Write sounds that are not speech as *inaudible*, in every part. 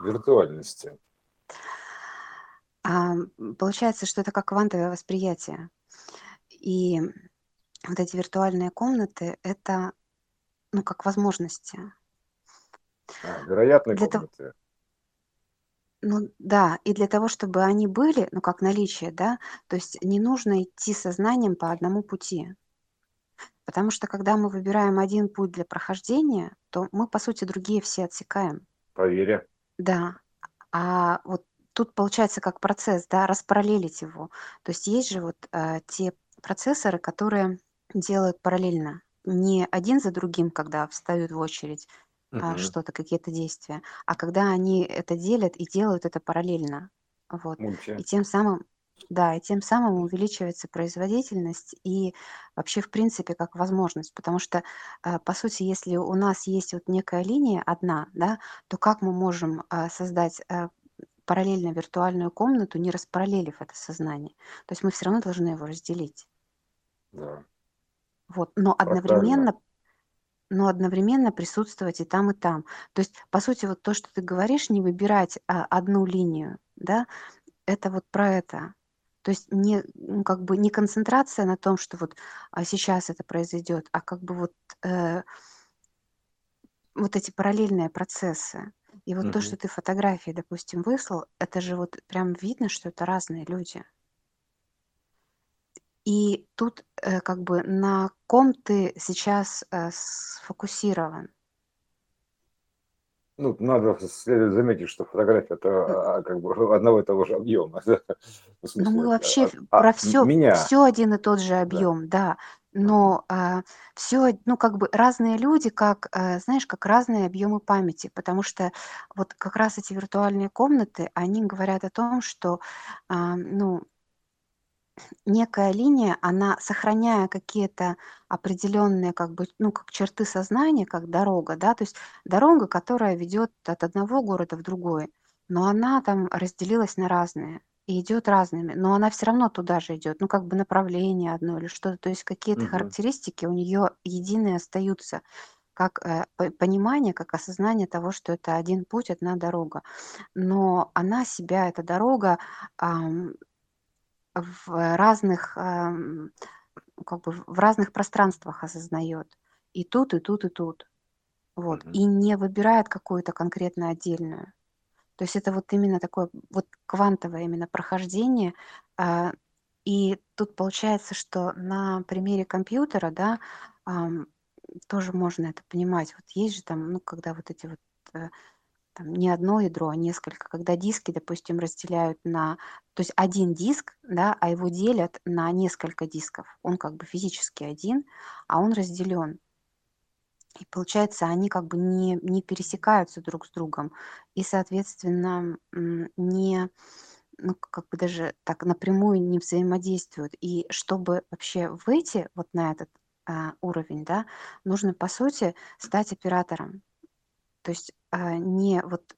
виртуальности? А, получается, что это как квантовое восприятие. И вот эти виртуальные комнаты- это, ну, как возможности. А, вероятные Для того комнаты. Ну да, и для того, чтобы они были, ну, как наличие, да, то есть не нужно идти сознанием по одному пути. Потому что когда мы выбираем один путь для прохождения, то мы, по сути, другие все отсекаем. По вере. Да. А вот тут получается как процесс, да, распараллелить его. То есть есть же вот э, те процессоры, которые делают параллельно. Не один за другим, когда встают в очередь, а, Мгм. что-то, какие-то действия, а когда они это делят и делают это параллельно. Вот. Мульти. И тем самым, да, и тем самым увеличивается производительность и вообще, в принципе, как возможность. Потому что, а, по сути, если у нас есть вот некая линия одна, да, то как мы можем а, создать а, параллельно виртуальную комнату, не распараллелив это сознание? То есть мы все равно должны его разделить. Да. Вот. Но одновременно но одновременно присутствовать и там, и там. То есть, по сути, вот то, что ты говоришь, не выбирать а, одну линию, да, это вот про это. То есть не, ну, как бы не концентрация на том, что вот а, сейчас это произойдет, а как бы вот, э, вот эти параллельные процессы. И вот то, Мгм. что ты фотографии, допустим, выслал, это же вот прям видно, что это разные люди. И тут э, как бы на ком ты сейчас э, сфокусирован? Ну, надо следует заметить, что фотография это а, как бы одного и того же объема. да. В Ну, мы вообще а, а, про все, меня, все один и тот же да. объем, да. Мгм. Но все, ну, как бы разные люди, как, э, знаешь, как разные объемы памяти, потому что вот как раз эти виртуальные комнаты, они говорят о том, что, а, ну, некая линия, она, сохраняя какие-то определенные, как бы, ну, как черты сознания, как дорога, да, то есть дорога, которая ведет от одного города в другой, но она там разделилась на разные и идет разными, но она все равно туда же идет, ну, как бы направление одно или что-то, то есть какие-то Мгм. характеристики у нее единые остаются, как э, по- понимание, как осознание того, что это один путь, одна дорога. Но она себя, эта дорога, ам, в разных, ам, как бы в разных пространствах осознает. И тут, и тут, и тут. Вот. Мгм. И не выбирает какую-то конкретно отдельную. То есть это вот именно такое вот квантовое именно прохождение. а, И тут получается, что на примере компьютера, да, тоже можно это понимать. Вот есть же там, ну, когда вот эти вот э, там не одно ядро, а несколько. Когда диски, допустим, разделяют на... То есть один диск, да, а его делят на несколько дисков. Он как бы физически один, а он разделен. И получается, они как бы не, не пересекаются друг с другом. И, соответственно, не, ну, как бы даже так напрямую не взаимодействуют. И чтобы вообще выйти вот на этот а, уровень, да, нужно, по сути, стать оператором. То есть а, не вот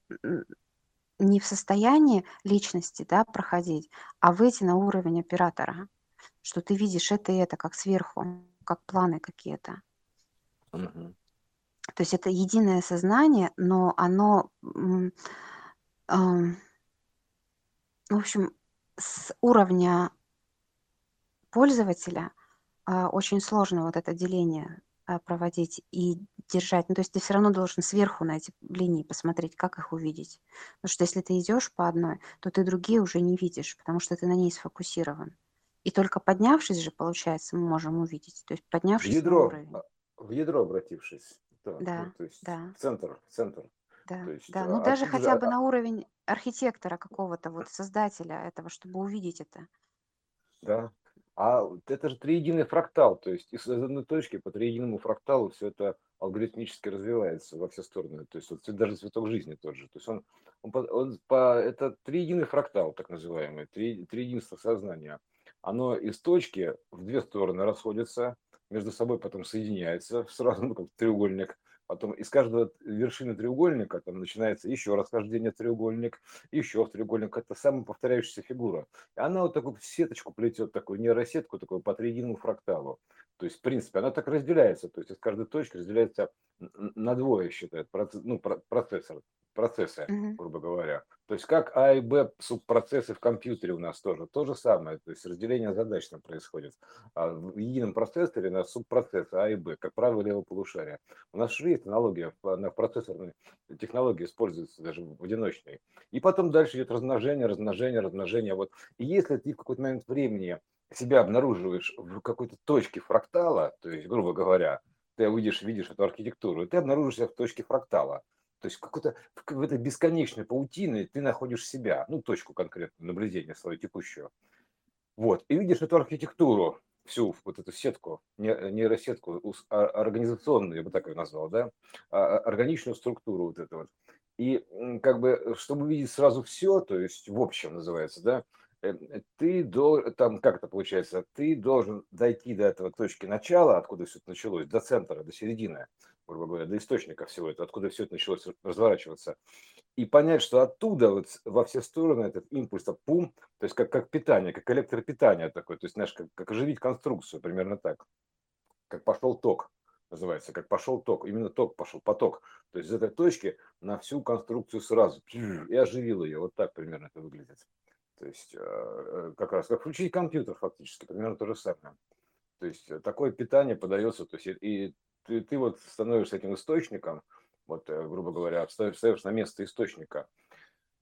не в состоянии личности, да, проходить, а выйти на уровень оператора, что ты видишь это и это как сверху, как планы какие-то. Мгм. То есть это единое сознание, но оно, в общем, с уровня пользователя а, очень сложно вот это деление проводить и держать. Ну, то есть ты все равно должен сверху на эти линии посмотреть, как их увидеть. Потому что если ты идешь по одной, то ты другие уже не видишь, потому что ты на ней сфокусирован. И только поднявшись же, получается, мы можем увидеть. То есть В поднявшись на ядро, уровень. а, в ядро обратившись, ну, Да, то есть да. в центр, в центр, то Да, есть да. Ну, а, даже оттуда же, хотя бы а, на уровень архитектора какого-то, вот создателя этого, чтобы увидеть это. да, а это же триединый фрактал, то есть из одной точки по триединому фракталу все это алгоритмически развивается во все стороны, то есть вот даже цветок жизни тот же, то есть он, он, по, он по, это триединый фрактал, так называемый, три, триединство сознания, оно из точки в две стороны расходится, между собой потом соединяется, сразу ну, как треугольник, потом из каждого вершины треугольника там начинается еще расхождение треугольник, еще в треугольник, это самоповторяющаяся фигура. И она вот такую сеточку плетет, такую нейросетку, такую по триединому фракталу. То есть, в принципе, она так разделяется. То есть из каждой точки разделяется на двое, считает процесс, ну, процессор, процессы, Мгм. грубо говоря. То есть как А и Б субпроцессы в компьютере у нас тоже. То же самое. То есть разделение задач там происходит. А в едином процессоре у нас субпроцессы А и Б, как правое и левое полушарие. У нас же есть аналогия, на процессорной технологии используется даже в одиночной. И потом дальше идет размножение, размножение, размножение. Вот. И если ты в какой-то момент времени себя обнаруживаешь в какой-то точке фрактала, то есть, грубо говоря, ты увидишь, видишь эту архитектуру, и ты обнаружишься в точке фрактала. То есть какой-то, в этой бесконечной паутине ты находишь себя, ну, точку конкретно, наблюдения свою текущую. Вот, и видишь эту архитектуру, всю вот эту сетку, нейросетку, а, организационную, я бы так ее назвал, да, а, а, органичную структуру вот эту вот. И как бы, чтобы видеть сразу все, то есть в общем называется, да, ты должен, там, как это получается, ты должен дойти до этого точки начала, откуда все это началось, до центра, до середины, грубо говоря, до источника всего этого, откуда все это началось разворачиваться, и понять, что оттуда вот во все стороны этот импульс, пум, то есть как, как питание, как электропитание такое, то есть, знаешь, как, как оживить конструкцию, примерно так, как пошел ток, называется, как пошел ток, именно ток пошел, поток, то есть из этой точки на всю конструкцию сразу и оживил ее, вот так примерно это выглядит. То есть э, э, как раз как включить компьютер фактически, примерно то же самое. То есть э, такое питание подается, то есть и ты, ты вот становишься этим источником, вот, грубо говоря, ставишь на место источника,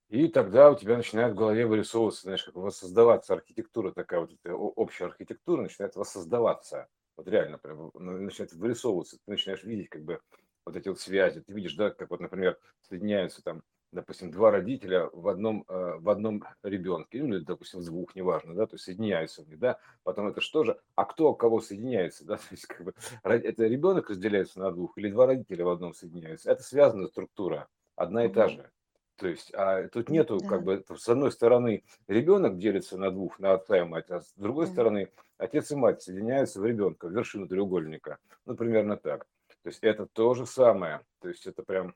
и тогда у тебя начинает в голове вырисовываться, знаешь, как воссоздаваться архитектура такая, вот эта общая архитектура начинает воссоздаваться. Вот реально прям начинает вырисовываться. Ты начинаешь видеть как бы вот эти вот связи. Ты видишь, да, как вот, например, соединяются там допустим, два родителя в одном, э, в одном ребенке, ну, или, допустим, в двух, неважно, да, то есть соединяются в них, да, потом это что же, а кто кого соединяется, да, *laughs* то есть как бы это ребенок разделяется на двух или два родителя в одном соединяются, это связанная структура, одна и та же. То есть, а тут нету, да. как бы, с одной стороны, ребенок делится на двух, на отца и мать, а с другой да. стороны, отец и мать соединяются в ребенка, в вершину треугольника. Ну, примерно так. То есть, это то же самое. То есть, это прям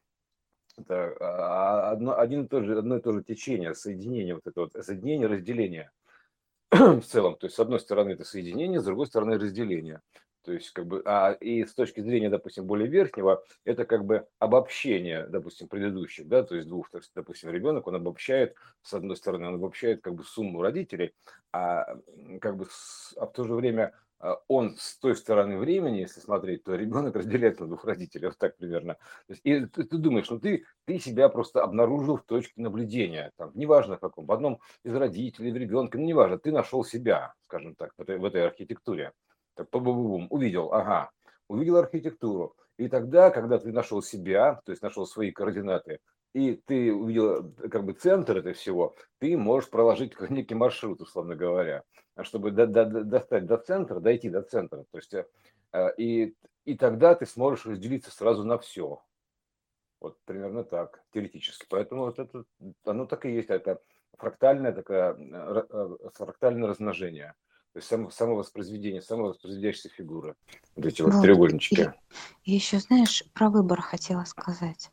это а, одно, один и тот же, одно и то же течение, соединение, вот это вот соединение, разделение *clears throat* в целом. То есть, с одной стороны, это соединение, с другой стороны, разделение. То есть, как бы, а и с точки зрения, допустим, более верхнего, это как бы обобщение, допустим, предыдущих, да, то есть двух, то есть, допустим, ребенок, он обобщает, с одной стороны, он обобщает как бы сумму родителей, а как бы, а в то же время а, он с той стороны времени, если смотреть, то ребенок разделяется на двух родителей, *laughs* вот так примерно. И ты, ты думаешь, ну ты, ты себя просто обнаружил в точке наблюдения, там, неважно в каком, в одном из родителей, в ребенке, ну неважно, ты нашел себя, скажем так, в этой, в этой архитектуре. Так, бум бум увидел, ага, увидел архитектуру. И тогда, когда ты нашел себя, то есть нашел свои координаты, и ты увидел как бы центр этого всего, ты можешь проложить *laughs* некий маршрут, условно говоря чтобы до, до, достать до центра, дойти до центра. То есть, э, и, и тогда ты сможешь разделиться сразу на все. Вот примерно так, теоретически. Поэтому вот это, оно так и есть, это фрактальное такое, э, фрактальное размножение. То есть само, самовоспроизведение, самовоспроизводящиеся фигуры. Вот эти вот, вот треугольнички. И, и еще, знаешь, про выбор хотела сказать.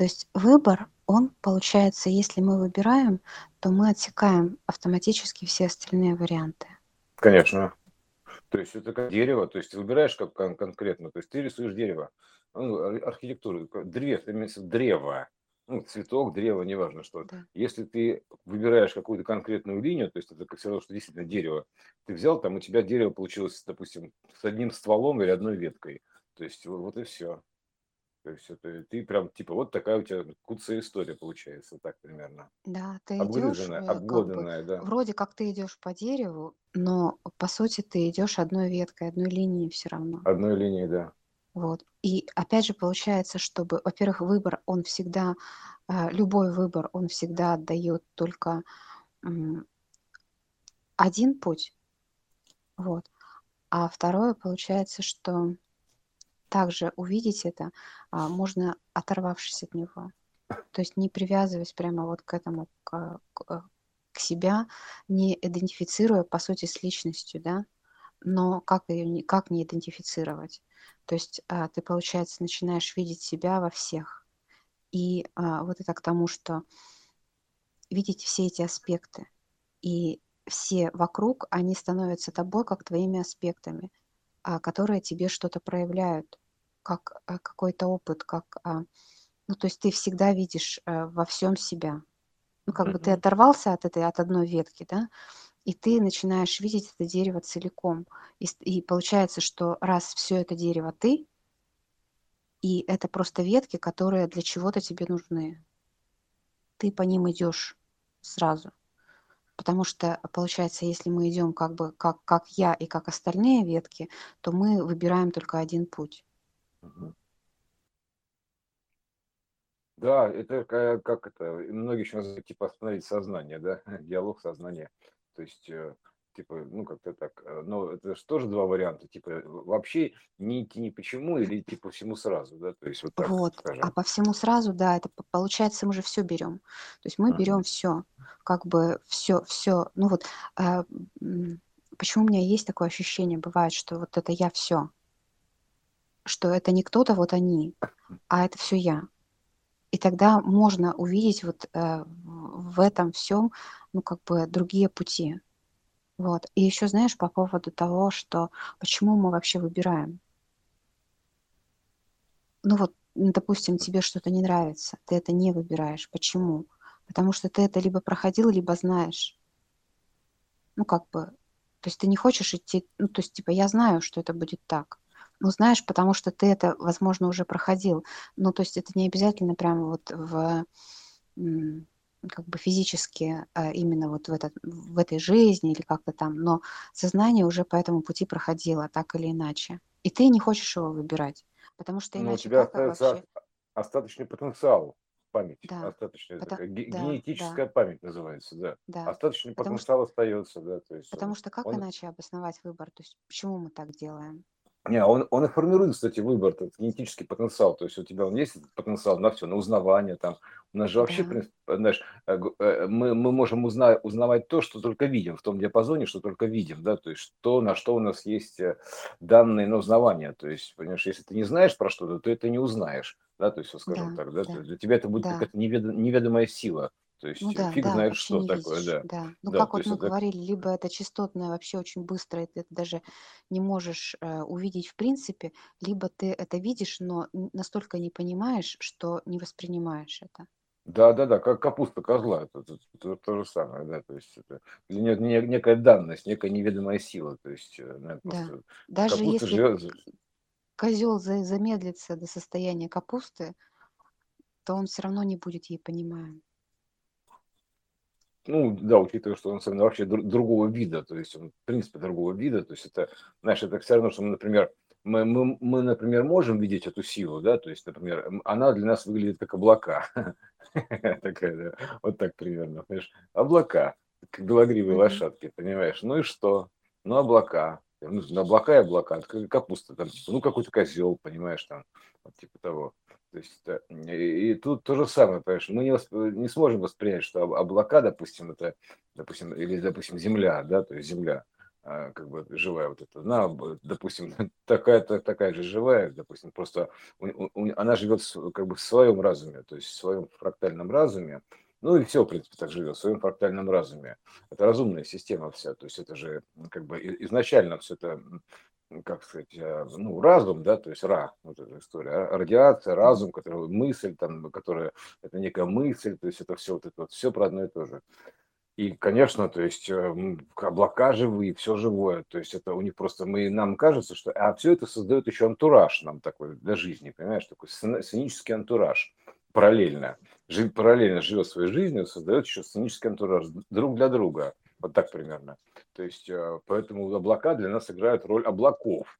То есть выбор, он получается, если мы выбираем, то мы отсекаем автоматически все остальные варианты. Конечно. То есть это как дерево, то есть ты выбираешь как кон- конкретно, то есть ты рисуешь дерево, ну, архитектуру, древ, имеется древо, ну, цветок, древо, неважно что. Да. Если ты выбираешь какую-то конкретную линию, то есть это все равно, что действительно дерево, ты взял, там у тебя дерево получилось, допустим, с одним стволом или одной веткой. То есть вот и все. То есть это ты прям типа вот такая у тебя куцая история получается, так примерно. Да, ты идешь, э, как бы, да. вроде как ты идешь по дереву, но по сути ты идешь одной веткой, одной линией все равно. Одной линией, да. Вот. И опять же получается, чтобы, во-первых, выбор, он всегда, э, любой выбор, он всегда дает только один путь. Вот. А второе получается, что также увидеть это а, можно, оторвавшись от него. То есть не привязываясь прямо вот к этому, к, к, к себя, не идентифицируя, по сути, с личностью, да, но как ее как не идентифицировать? То есть а, ты, получается, начинаешь видеть себя во всех. И а, вот это к тому, что видеть все эти аспекты. И все вокруг, они становятся тобой, как твоими аспектами. А, которые тебе что-то проявляют, как а, какой-то опыт, как, а, ну, то есть ты всегда видишь а, во всем себя. Ну, как бы ты оторвался от этой, от одной ветки, да, и ты начинаешь видеть это дерево целиком. И, и получается, что раз все это дерево ты, и это просто ветки, которые для чего-то тебе нужны, ты по ним идешь сразу. Потому что, получается, если мы идем как бы как, как я и как остальные ветки, то мы выбираем только один путь. Да, это как, это, многие еще называют, типа, остановить сознание, да, *laughs* диалог сознания. То есть э, типа, ну, как-то так. Э, но это же тоже два варианта, типа, вообще не идти ни почему или идти по всему сразу, да, то есть вот так, Вот, а по всему сразу, да, это получается мы же все берем. То есть мы берем все, как бы все, все. Ну вот, а, почему у меня есть такое ощущение, бывает, что вот это я все, что это не кто-то, вот они, а это все я. И тогда можно увидеть вот э, в этом всем, ну как бы другие пути. Вот. И еще, знаешь, по поводу того, что почему мы вообще выбираем. Ну вот, допустим, тебе что-то не нравится, ты это не выбираешь. Почему? Потому что ты это либо проходил, либо знаешь. Ну, как бы, то есть ты не хочешь идти, ну, то есть, типа, я знаю, что это будет так. Ну, знаешь, потому что ты это, возможно, уже проходил. Ну, то есть это не обязательно прямо вот в как бы физически а, именно вот в, этот, в этой жизни или как-то там, но сознание уже по этому пути проходило так или иначе. И ты не хочешь его выбирать, потому что иначе Но у тебя остается вообще... остаточный потенциал память, да. остаточная Потому, такая, да, генетическая да. память называется, да. да. Остаточный Потому потенциал что... остается, да. То есть Потому он, что как он... иначе обосновать выбор? То есть почему мы так делаем? Не, он, он и формирует, кстати, выбор, этот генетический потенциал. То есть у тебя он есть потенциал на все, на узнавание. Там. У нас же вообще, да. знаешь, э, э, мы, мы можем узна, узнавать то, что только видим, в том диапазоне, что только видим, да, то есть то, на что у нас есть э, данные на узнавание. То есть, понимаешь, если ты не знаешь про что-то, то это не узнаешь, да, то есть, скажем да, так, да, да. для тебя это будет да. какая-то неведомая сила. То есть ну, да, фиг да, знает, что такое, видишь, да. да. Ну, да, как вот мы это... говорили, либо это частотное вообще очень быстро, и ты даже не можешь э, увидеть в принципе, либо ты это видишь, но настолько не понимаешь, что не воспринимаешь это. Да, да, да, как капуста козла, это, это, это то же самое, да, то есть это не, не, некая данность, некая неведомая сила, то есть э, да. даже если жрет... козел замедлится до состояния капусты, то он все равно не будет ей понимаем. Ну, да, учитывая, что он особенно вообще другого вида, то есть он, в принципе, другого вида, то есть это, знаешь, это все равно, что мы, например, мы, мы, мы, например, можем видеть эту силу, да, то есть, например, она для нас выглядит как облака, *laughs* такая, вот так примерно, понимаешь, облака, как белогривые лошадки, понимаешь, ну и что, ну облака, ну, облака и облака, капуста, там, типа, ну какой-то козел, понимаешь, там, типа того. То есть и, и тут то же самое, понимаешь, мы не, восп, не сможем воспринять, что облака, допустим, это, допустим, или, допустим, земля, да, то есть земля, а, как бы живая вот эта, она, допустим, *laughs* такая, такая же живая, допустим, просто у, у, она живет как бы в своем разуме, то есть в своем фрактальном разуме, ну и все, в принципе, так живет, в своем фрактальном разуме. Это разумная система вся, то есть это же как бы изначально все это как сказать, э, ну, разум, да, то есть ра, вот эта история, а, радиация, разум, который, мысль, там, которая, это некая мысль, то есть это все вот это вот, все про одно и то же. И, конечно, то есть э, облака живые, все живое, то есть это у них просто, мы, нам кажется, что, а все это создает еще антураж нам такой для жизни, понимаешь, такой сценический антураж параллельно, жив, параллельно живет своей жизнью, создает еще сценический антураж друг для друга. Вот так примерно. То есть, э, поэтому облака для нас играют роль облаков.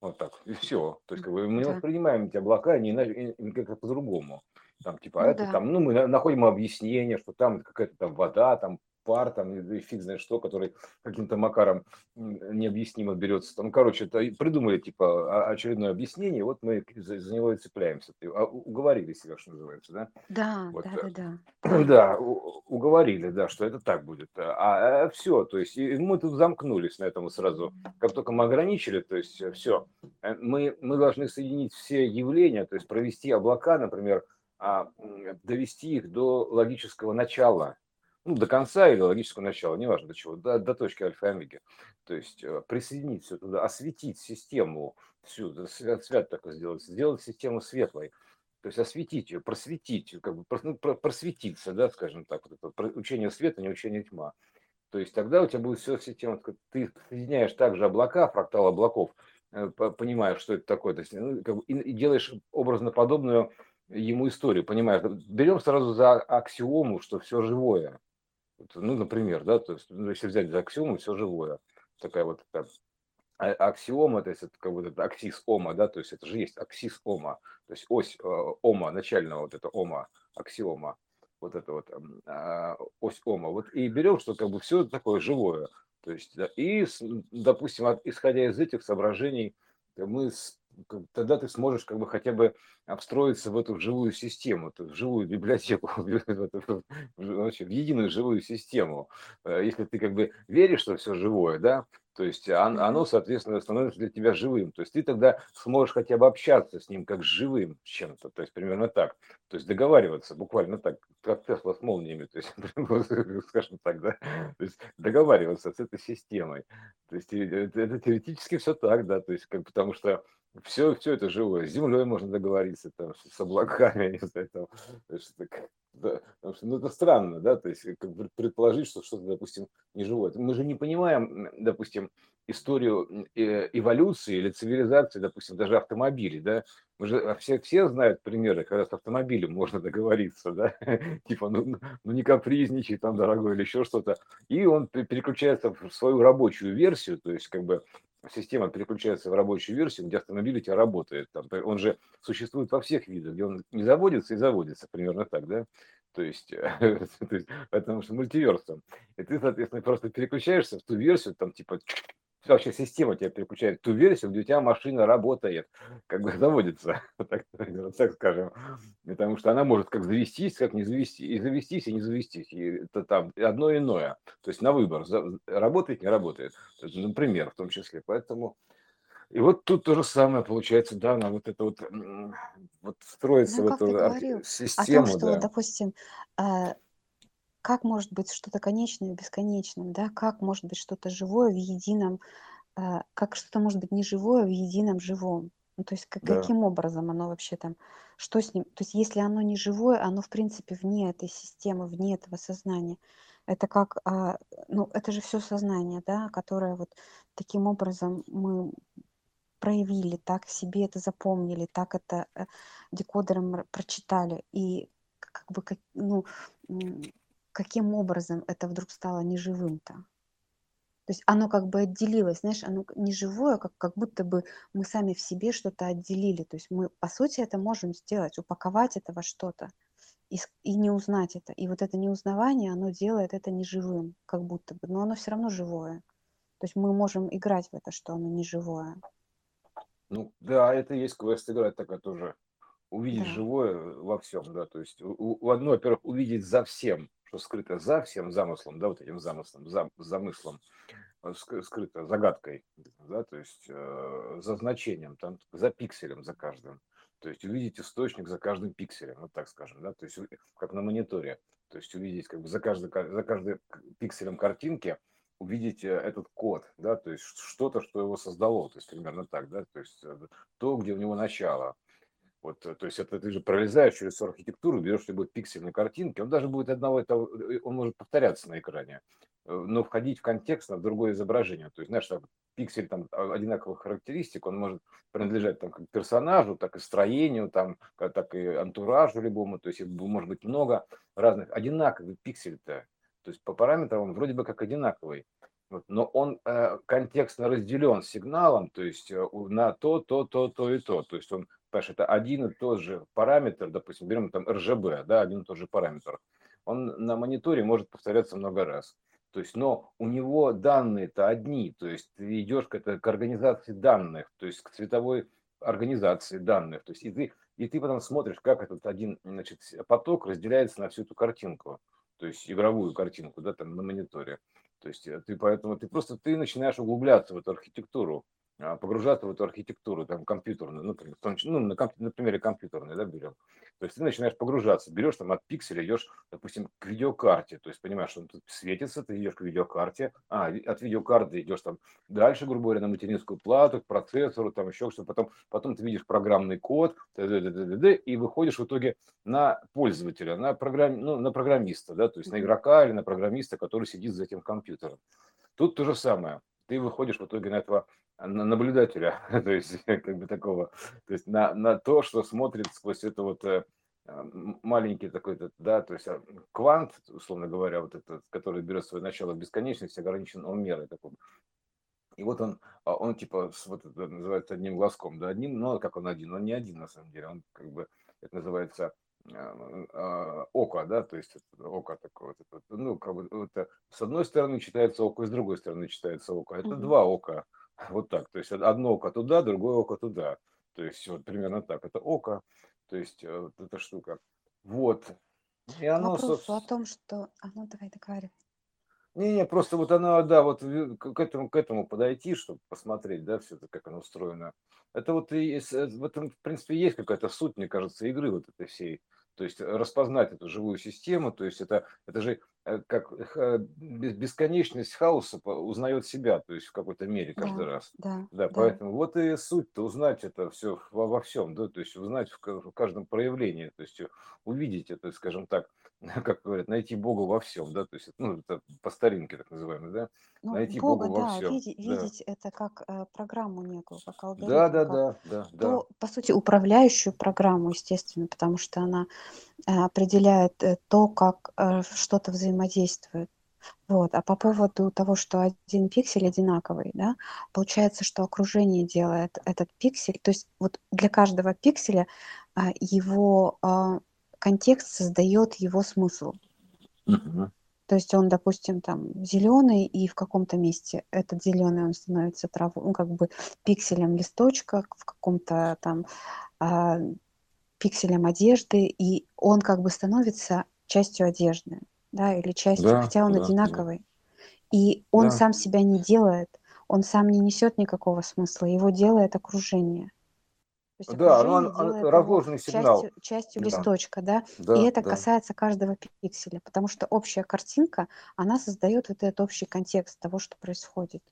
Вот так, и все. То есть, как бы, мы не воспринимаем эти облака не иначе, как-то по-другому. Там, типа, а ну, это да. там, ну, мы находим объяснение, что там какая-то там вода, там пар, там, и фиг знает что, который каким-то макаром необъяснимо берется. Там, короче, это придумали, типа, очередное объяснение, вот мы за, за него и цепляемся. А, уговорили себя, что называется, да? Да, вот. *clears throat* да, да, да. Да, уговорили, да, что это так будет. А, а все, то есть, и мы тут замкнулись на этом сразу. Как только мы ограничили, то есть, э, все, э, мы, мы должны соединить все явления, то есть, провести облака, например, а, довести их до логического начала, ну, до конца или логического начала, неважно до чего, до, до точки альфа и омеги. То есть э, присоединить все туда, осветить систему всю, свят, свят так сделать, сделать систему светлой. То есть осветить ее, просветить, как бы ну, просветиться, да, скажем так, вот это учение света, не учение тьма. То есть тогда у тебя будет все система, ты соединяешь также облака, фрактал облаков, э, понимаешь, что это такое, то есть, ну, как бы, и, и делаешь образно подобную ему историю, понимаешь. Берем сразу за аксиому, что все живое. Ну, например, да, то есть, ну, если взять за аксиому, все живое. Такая вот такая аксиома, то есть это как бы это аксис ома, да, то есть это же есть аксис ома, то есть ось э, ома, начального вот это ома, аксиома, вот это вот э, ось ома. Вот и берем, что как бы все такое живое. То есть, да, и, допустим, от, исходя из этих соображений, мы тогда ты сможешь как бы хотя бы обстроиться в эту живую систему, в живую библиотеку, в единую живую систему. Э, если ты как бы веришь, что все живое, да, то есть оно, соответственно, становится для тебя живым. То есть ты тогда сможешь хотя бы общаться с ним как с живым чем-то. То есть примерно так. То есть договариваться буквально так, как Тесла с молниями. То есть, *laughs* скажем так, да. То есть договариваться с этой системой. То есть это, это теоретически все так, да. То есть как потому что все, все это живое. С землей можно договориться, там, с облаками, не знаю, там, да, потому что, ну, это странно, да, то есть как бы предположить, что что-то, допустим, не живое. Мы же не понимаем, допустим, историю э, эволюции или цивилизации, допустим, даже автомобилей, да, мы же все, все знают примеры, когда с автомобилем можно договориться, да, *laughs* типа, ну, ну, ну не капризничай там, дорогой, или еще что-то, и он переключается в свою рабочую версию, то есть как бы система переключается в рабочую версию, где автомобиль у тебя работает. Там, он же существует во всех видах, где он не заводится и заводится, примерно так, да? То есть, *laughs* то есть потому что мультиверсом. И ты, соответственно, просто переключаешься в ту версию, там, типа, вообще система тебя переключает ту версию, где у тебя машина работает, как бы заводится, *laughs* так, так скажем. Потому что она может как завестись, как не завестись, и завестись, и не завестись. И это там одно иное. То есть на выбор, работает, не работает. Например, в том числе. Поэтому и вот тут то же самое получается, да, на вот это вот, вот строится Ну, в эту говорил о том, систему, что, да. допустим, э, как может быть что-то конечное в бесконечном, да? Как может быть что-то живое в едином, э, как что-то может быть неживое в едином живом? Ну, то есть как, Да. каким образом оно вообще там, что с ним? То есть если оно не живое, оно в принципе вне этой системы, вне этого сознания. Это как, а, ну, это же все сознание, да, которое вот таким образом мы проявили, так себе это запомнили, так это э, декодером прочитали. И как бы, как, ну, каким образом это вдруг стало неживым-то? То есть оно как бы отделилось, знаешь, оно не живое, как, как будто бы мы сами в себе что-то отделили. То есть мы, по сути, это можем сделать, упаковать это во что-то и, и не узнать это. И вот это неузнавание, оно делает это неживым, как будто бы, но оно все равно живое. То есть мы можем играть в это, что оно не живое. Ну, да, это есть квест играть такая тоже. Увидеть Да. живое во всем, да, то есть у, у одно, во-первых, увидеть за всем, что скрыто за всем замыслом, да, вот этим замыслом, зам, замыслом, э, скрыто загадкой, да, то есть э, за значением, там, за пикселем, за каждым. То есть увидеть источник за каждым пикселем, вот так скажем, да, то есть как на мониторе. То есть увидеть как бы за, каждый, за каждым пикселем картинки увидеть э, этот код, да, то есть что-то, что его создало, то есть примерно так, да, то есть э, то, где у него начало. Вот, э, то есть это ты же пролезаешь через архитектуру, берешь любой пиксель на картинке, он даже будет одного этого, он может повторяться на экране, но входить в контекст на другое изображение. То есть, знаешь, там, пиксель там а, одинаковых характеристик, он может принадлежать там как персонажу, так и строению, там, так и антуражу любому. То есть, может быть много разных одинаковых пиксель-то то есть по параметрам он вроде бы как одинаковый. Вот, но он э, контекстно разделен сигналом, то есть э, на то, то, то, то и то. То есть он, понимаешь, это один и тот же параметр, допустим, берем там RGB, да, один и тот же параметр. Он на мониторе может повторяться много раз. То есть, но у него данные-то одни, то есть ты идешь к, это, к организации данных, то есть к цветовой организации данных. То есть и ты, и ты потом смотришь, как этот один значит, поток разделяется на всю эту картинку то есть игровую картинку, да, там на мониторе. То есть э, ты поэтому ты просто ты начинаешь углубляться в эту архитектуру погружаться в эту архитектуру, там, компьютерную, ну, ну на, комп, на примере компьютерной, да, берем. То есть ты начинаешь погружаться, берешь там от пикселя, идешь, допустим, к видеокарте, то есть понимаешь, что он тут светится, ты идешь к видеокарте, а, от видеокарты идешь там дальше, грубо говоря, на материнскую плату, к процессору, там еще что-то, потом, потом ты видишь программный код, и выходишь в итоге на пользователя, на, программ, ну, на программиста, да, то есть на игрока или на программиста, который сидит за этим компьютером. Тут то же самое. Ты выходишь в итоге на этого на наблюдателя, *laughs* то есть как бы такого, то есть на, на то, что смотрит сквозь это вот э, маленький такой, да, то есть а, квант, условно говоря, вот этот, который берет свое начало в бесконечности, ограничен он мерой такой. И вот он, а, он типа, вот это называется одним глазком, да, одним, но как он один, он не один на самом деле, он как бы, это называется а, око, да, то есть око такое, ну, как бы, это, с одной стороны читается око, с другой стороны читается око. Это mm-hmm. два ока, вот так. То есть одно око туда, другое око туда. То есть вот примерно так. Это око, то есть э, вот эта штука. Вот. И оно, Вопрос о том, что... А ну давай договаривай. Не-не, просто вот оно, да, вот к этому, к этому подойти, чтобы посмотреть, да, все это, как оно устроено. Это вот и э, в этом, в принципе, есть какая-то суть, мне кажется, игры вот этой всей. То есть распознать эту живую систему, то есть это, это же Э, как бесконечность хаоса узнает себя, то есть в какой-то мере каждый Да, раз. да, Да, да. поэтому вот и суть-то узнать это все во, во всем, да, то есть узнать в, в каждом проявлении, то есть увидеть это, скажем так, *laughs* как говорят, найти Бога во всем, да, то есть ну, это по старинке так называемый, да, Ну, найти Бога Бога, во да, всем, видеть, да. видеть это как э, программу некую, как Да, алгоритм, да, как да, да, да. то, по сути, управляющую программу, естественно, потому что она э, определяет э, то, как э, что-то взаимодействует. Вот. А по поводу того, что один пиксель одинаковый, да, получается, что окружение делает этот пиксель, то есть вот для каждого пикселя а, его а, контекст создает его смысл. Мгм. То есть он, допустим, там зеленый, и в каком-то месте этот зеленый он становится травой, ну, как бы пикселем листочка, в каком-то там а, пикселем одежды, и он как бы становится частью одежды да, или частью, Да, хотя он да, да, одинаковый. И он да. сам себя не делает, он сам не несет никакого смысла, его делает окружение. Есть Да, ну, он, он- разложенный сигнал. частью, частью Да, листочка, да, и да, это да. касается каждого пикселя, потому что общая картинка, она создает вот этот общий контекст того, что происходит.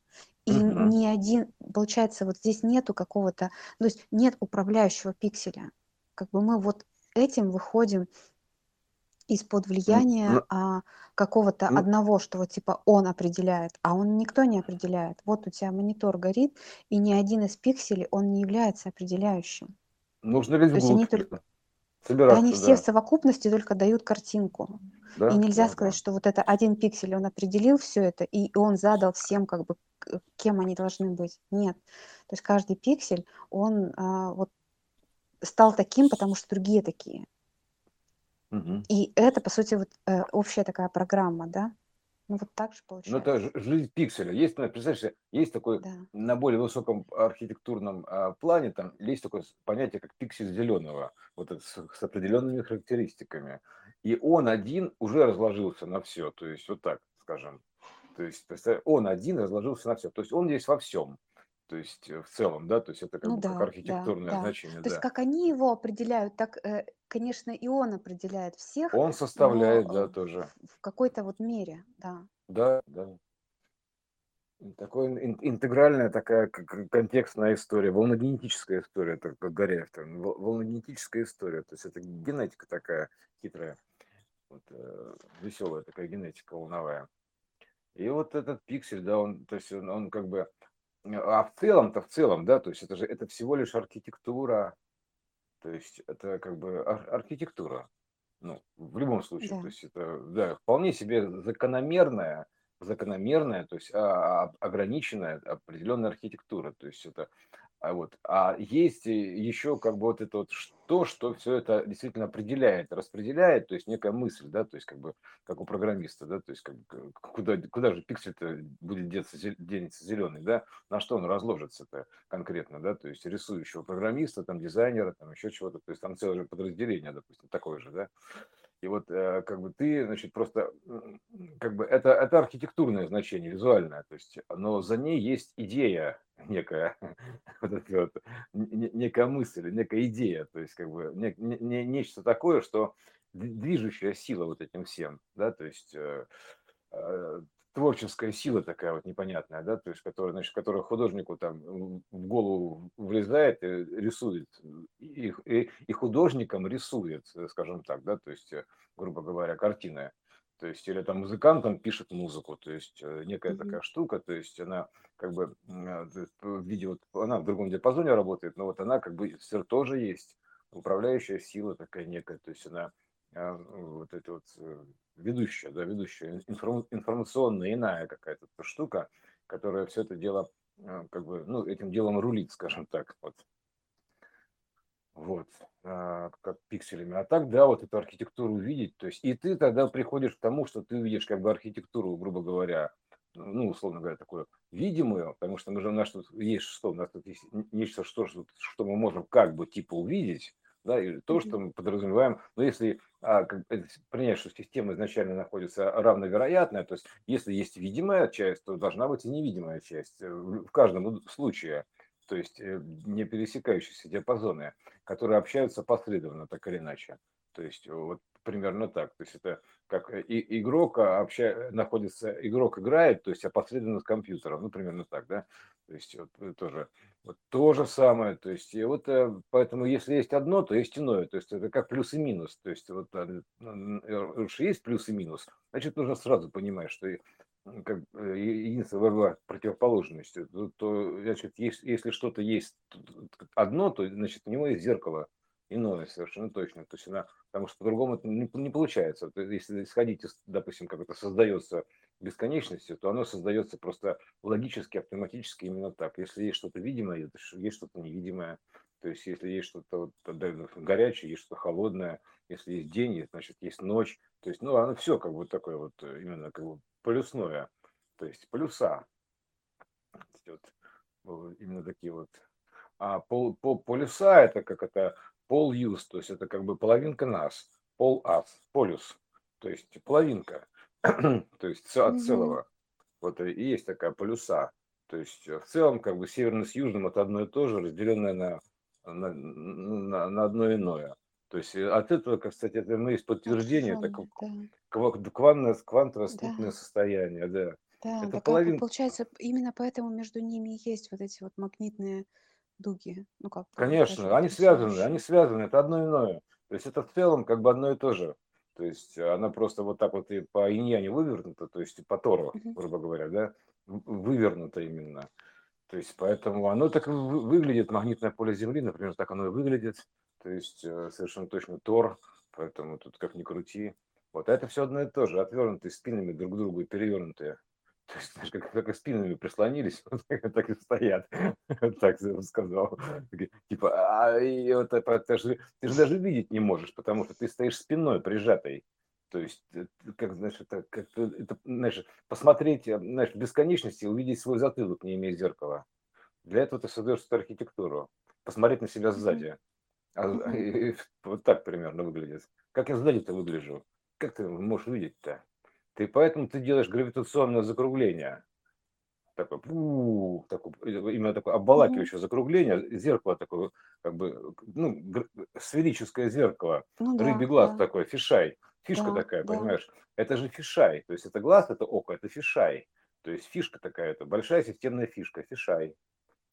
И Мгм. ни один, получается, вот здесь нету какого-то, то есть нет управляющего пикселя. Как бы мы вот этим выходим из-под влияния н- а, какого-то Ну, одного, что вот типа он определяет, а он никто не определяет. Вот у тебя монитор горит, и ни один из пикселей, он не является определяющим. нужно лезть То есть они только, они собираться, все в да, совокупности только дают картинку. И да, нельзя да, сказать, да. что вот это один пиксель, он определил все это, и он задал всем, как бы, кем они должны быть. Нет. То есть каждый пиксель, он а, вот стал таким, потому что другие такие. И это, по сути, вот э, общая такая программа, да? Ну вот так же Ну, получается. это ж- жизнь пикселя. Есть, ну, представляешь, себе, есть такой Да. на более высоком архитектурном а, плане, там есть такое понятие, как пиксель зеленого, вот это с, с определенными характеристиками. И он один уже разложился на все, то есть вот так, скажем. То есть он один разложился на все, то есть он есть во всем. То есть э, в целом, да, то есть это как Ну бы как да, да, архитектурное да. значение, То есть да. как они его определяют, так, э, конечно, и он определяет всех, Он но составляет, э, да, тоже. в какой-то вот мере, да. Да, да. Такой ин- интегральная такая к- к- контекстная история, волногенетическая история, так как Горяев там, вол- волногенетическая история, то есть это генетика такая хитрая, вот, веселая такая генетика волновая. И вот этот пиксель, да, он, то есть он, он как бы, а в целом-то, в целом, да, то есть это же, это всего лишь архитектура, то есть это как бы ар- архитектура, ну, в любом случае, то Да. есть это, да, вполне себе закономерная, закономерная, то есть а, а, ограниченная определенная архитектура, то есть это, а вот, а есть еще как бы вот это вот что, что все это действительно определяет, распределяет, то есть некая мысль, да, то есть как бы как у программиста, да, то есть как, куда, куда же пиксель-то будет деться, денется зеленый, да, на что он разложится-то конкретно, да, то есть рисующего программиста, там дизайнера, там еще чего-то, то есть там целое подразделение, допустим, такое же, да, И вот э, как бы ты, значит, просто как бы это, это архитектурное значение, визуальное, то есть, но за ней есть идея некая, *laughs* вот это вот, некая мысль, некая идея, то есть как бы не, не, нечто такое, что движущая сила вот этим всем, да, то есть э, э, творческая сила такая вот непонятная, да, то есть которая, значит, которая художнику там в голову влезает и рисует, и, и, и художникам рисует, скажем так, да, то есть, грубо говоря, картины. То есть, или там музыкантам пишет музыку, то есть э, некая mm-hmm. такая штука, то есть она как бы в виде вот, она в другом диапазоне работает, но вот она как бы все тоже есть управляющая сила такая некая, то есть она вот эта вот э, ведущая, да, ведущая, информационная иная какая-то штука, которая все это дело, а, как бы, ну, этим делом рулит, *laughs* скажем так, вот. Вот, а, как пикселями. А так, да, вот эту архитектуру увидеть, то есть, и ты тогда приходишь к тому, что ты видишь как бы архитектуру, грубо говоря, ну, условно говоря, такую видимую, потому что мы же, у нас тут есть что, у нас тут есть нечто, что, что мы можем как бы типа увидеть, да, и то, что мы подразумеваем, но если а, принять, что система изначально находится равновероятная, то есть если есть видимая часть, то должна быть и невидимая часть э, в каждом случае, то есть э, не пересекающиеся диапазоны, которые общаются последовательно, так или иначе. То есть вот примерно так. То есть это как игрок обща, находится, игрок играет, то есть опосредованно с компьютером, ну примерно так, да. То есть вот э, тоже вот то же самое. То есть и вот э, поэтому если есть одно, то есть иное. То есть это как плюс и минус. То есть вот уж есть плюс и минус, значит нужно сразу понимать, что как единственная борьба противоположностью, то, то значит, если, если что-то есть одно, то значит у него есть зеркало иное совершенно точно. То есть она, потому что по-другому это не, не получается. То есть, если исходить, из, допустим, как это создается бесконечностью, то оно создается просто логически, автоматически именно так. Если есть что-то видимое, есть что-то невидимое. То есть, если есть что-то вот, горячее, есть что-то холодное, если есть день, значит, есть ночь. То есть, ну, оно все как бы такое вот именно как бы полюсное. То есть, полюса. Вот, именно такие вот. А пол, пол, полюса это как это пол юз, то есть это как бы половинка нас, пол ас, полюс, то есть половинка, *clears throat* то есть от целого. Вот и есть такая полюса. То есть в целом как бы северно с южным это одно и то же, разделенное на, на, на, на одно иное. То есть от этого, кстати, это ну, есть подтверждение, это да. квантовое, квантовое да. состояние, да. Да, это так половин... получается, именно поэтому между ними есть вот эти вот магнитные дуги. Ну как? Конечно, они связаны, они связаны, это одно иное. То есть это в целом как бы одно и то же. То есть она просто вот так вот и по иньяне вывернута, то есть по Тору, грубо говоря, да, вывернута именно. То есть поэтому оно так выглядит, магнитное поле Земли, например, так оно и выглядит. То есть э, совершенно точно Тор, поэтому тут как ни крути. Вот а это все одно и то же, отвернутые спинами друг к другу и перевернутые. То есть, знаешь, как, как спинами прислонились, *laughs* вот так, и стоят. Так я сказал. Типа, а и вот, ты, же, ты же даже видеть не можешь, потому что ты стоишь спиной прижатой. То есть, э, как, знаешь, это, как это, знаешь, посмотреть, э, знаешь, бесконечности, увидеть свой затылок, не имея зеркала. Для этого ты создаешь эту архитектуру. Посмотреть на себя сзади. А, и, и, вот так примерно выглядит. Как я сзади-то выгляжу? Как ты можешь видеть-то? Ты поэтому ты делаешь гравитационное закругление. Такое, пу, такое именно такое обволакивающее mm-hmm. закругление, зеркало такое, как бы, ну, сферическое зеркало, ну, рыбий да, глаз да. такой, fisheye, фишка да, такая, да. понимаешь? Это же fisheye, то есть это глаз, это око, это fisheye. То есть фишка такая, это большая системная фишка, fisheye.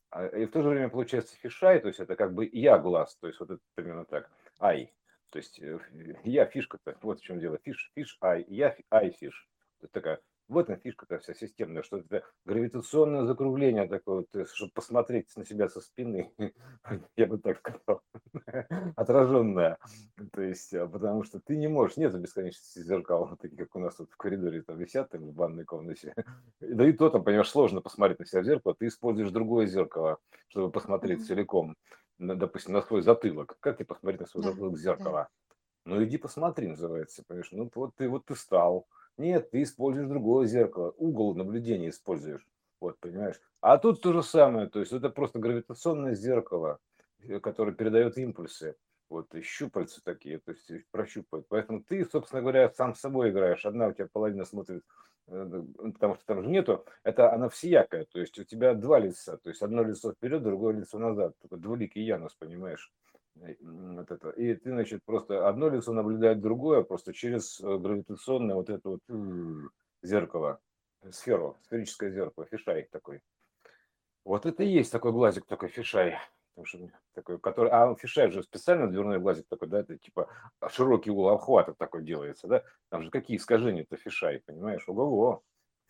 А, и в то же время получается fisheye, то есть это как бы я глаз, то есть вот это примерно так, I. То есть э, я фишка-то, вот в чем дело, fish, fish, I, я I fish. Это такая, в этом фишка-то вся системная, что это гравитационное закругление такое, вот, чтобы посмотреть на себя со спины, *laughs* я бы так сказал, *laughs* отраженное. То есть, а, потому что ты не можешь, нет бесконечности зеркал, *laughs* такие, как у нас тут в коридоре там висят там, в ванной комнате. Да и то там, понимаешь, сложно посмотреть на себя в зеркало, ты используешь другое зеркало, чтобы посмотреть целиком на, допустим, на свой затылок. Как тебе посмотреть на свой да, затылок в зеркало? Да. Ну иди посмотри, называется, понимаешь? Ну вот ты вот ты стал. Нет, ты используешь другое зеркало, угол наблюдения используешь. Вот, понимаешь? А тут то же самое, то есть это просто гравитационное зеркало, э, которое передает импульсы. вот, и щупальца такие, то есть прощупывают. Поэтому ты, собственно говоря, сам с собой играешь. Одна у тебя половина смотрит, потому что там же нету, это она всеякая, то есть у тебя два лица, то есть одно лицо вперед, другое лицо назад, только двуликий Янус, понимаешь? Вот это. И ты, значит, просто одно лицо наблюдает другое, просто через э, гравитационное вот это вот зеркало, сферу, сферическое зеркало, фишай такой. Вот это и есть такой глазик, такой фишай. Потому что такой, который, а фишай же специально дверной глазик такой, да, это типа широкий угол обхвата такой делается, да, там же какие искажения-то фишай, понимаешь, ого-го,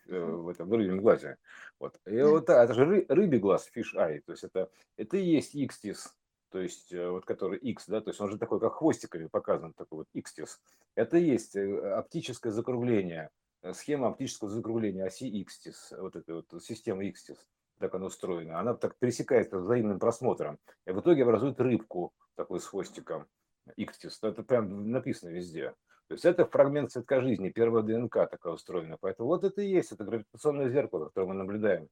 э, в этом рыбьем глазе. Вот. И вот это же ры, рыбий глаз, фиш ай, то есть это, это и есть икстис, то есть э, вот который X, да, то есть он же такой, как хвостиками показан, такой вот Xtis. Это и есть э, оптическое закругление, схема оптического закругления оси Xtis, вот эта вот система Xtis так она устроена, она так пересекается взаимным просмотром. И в итоге образует рыбку такой с хвостиком. Икстис. Это прям написано везде. То есть это фрагмент цветка жизни, первая ДНК такая устроена. Поэтому вот это и есть, это гравитационное зеркало, которое мы наблюдаем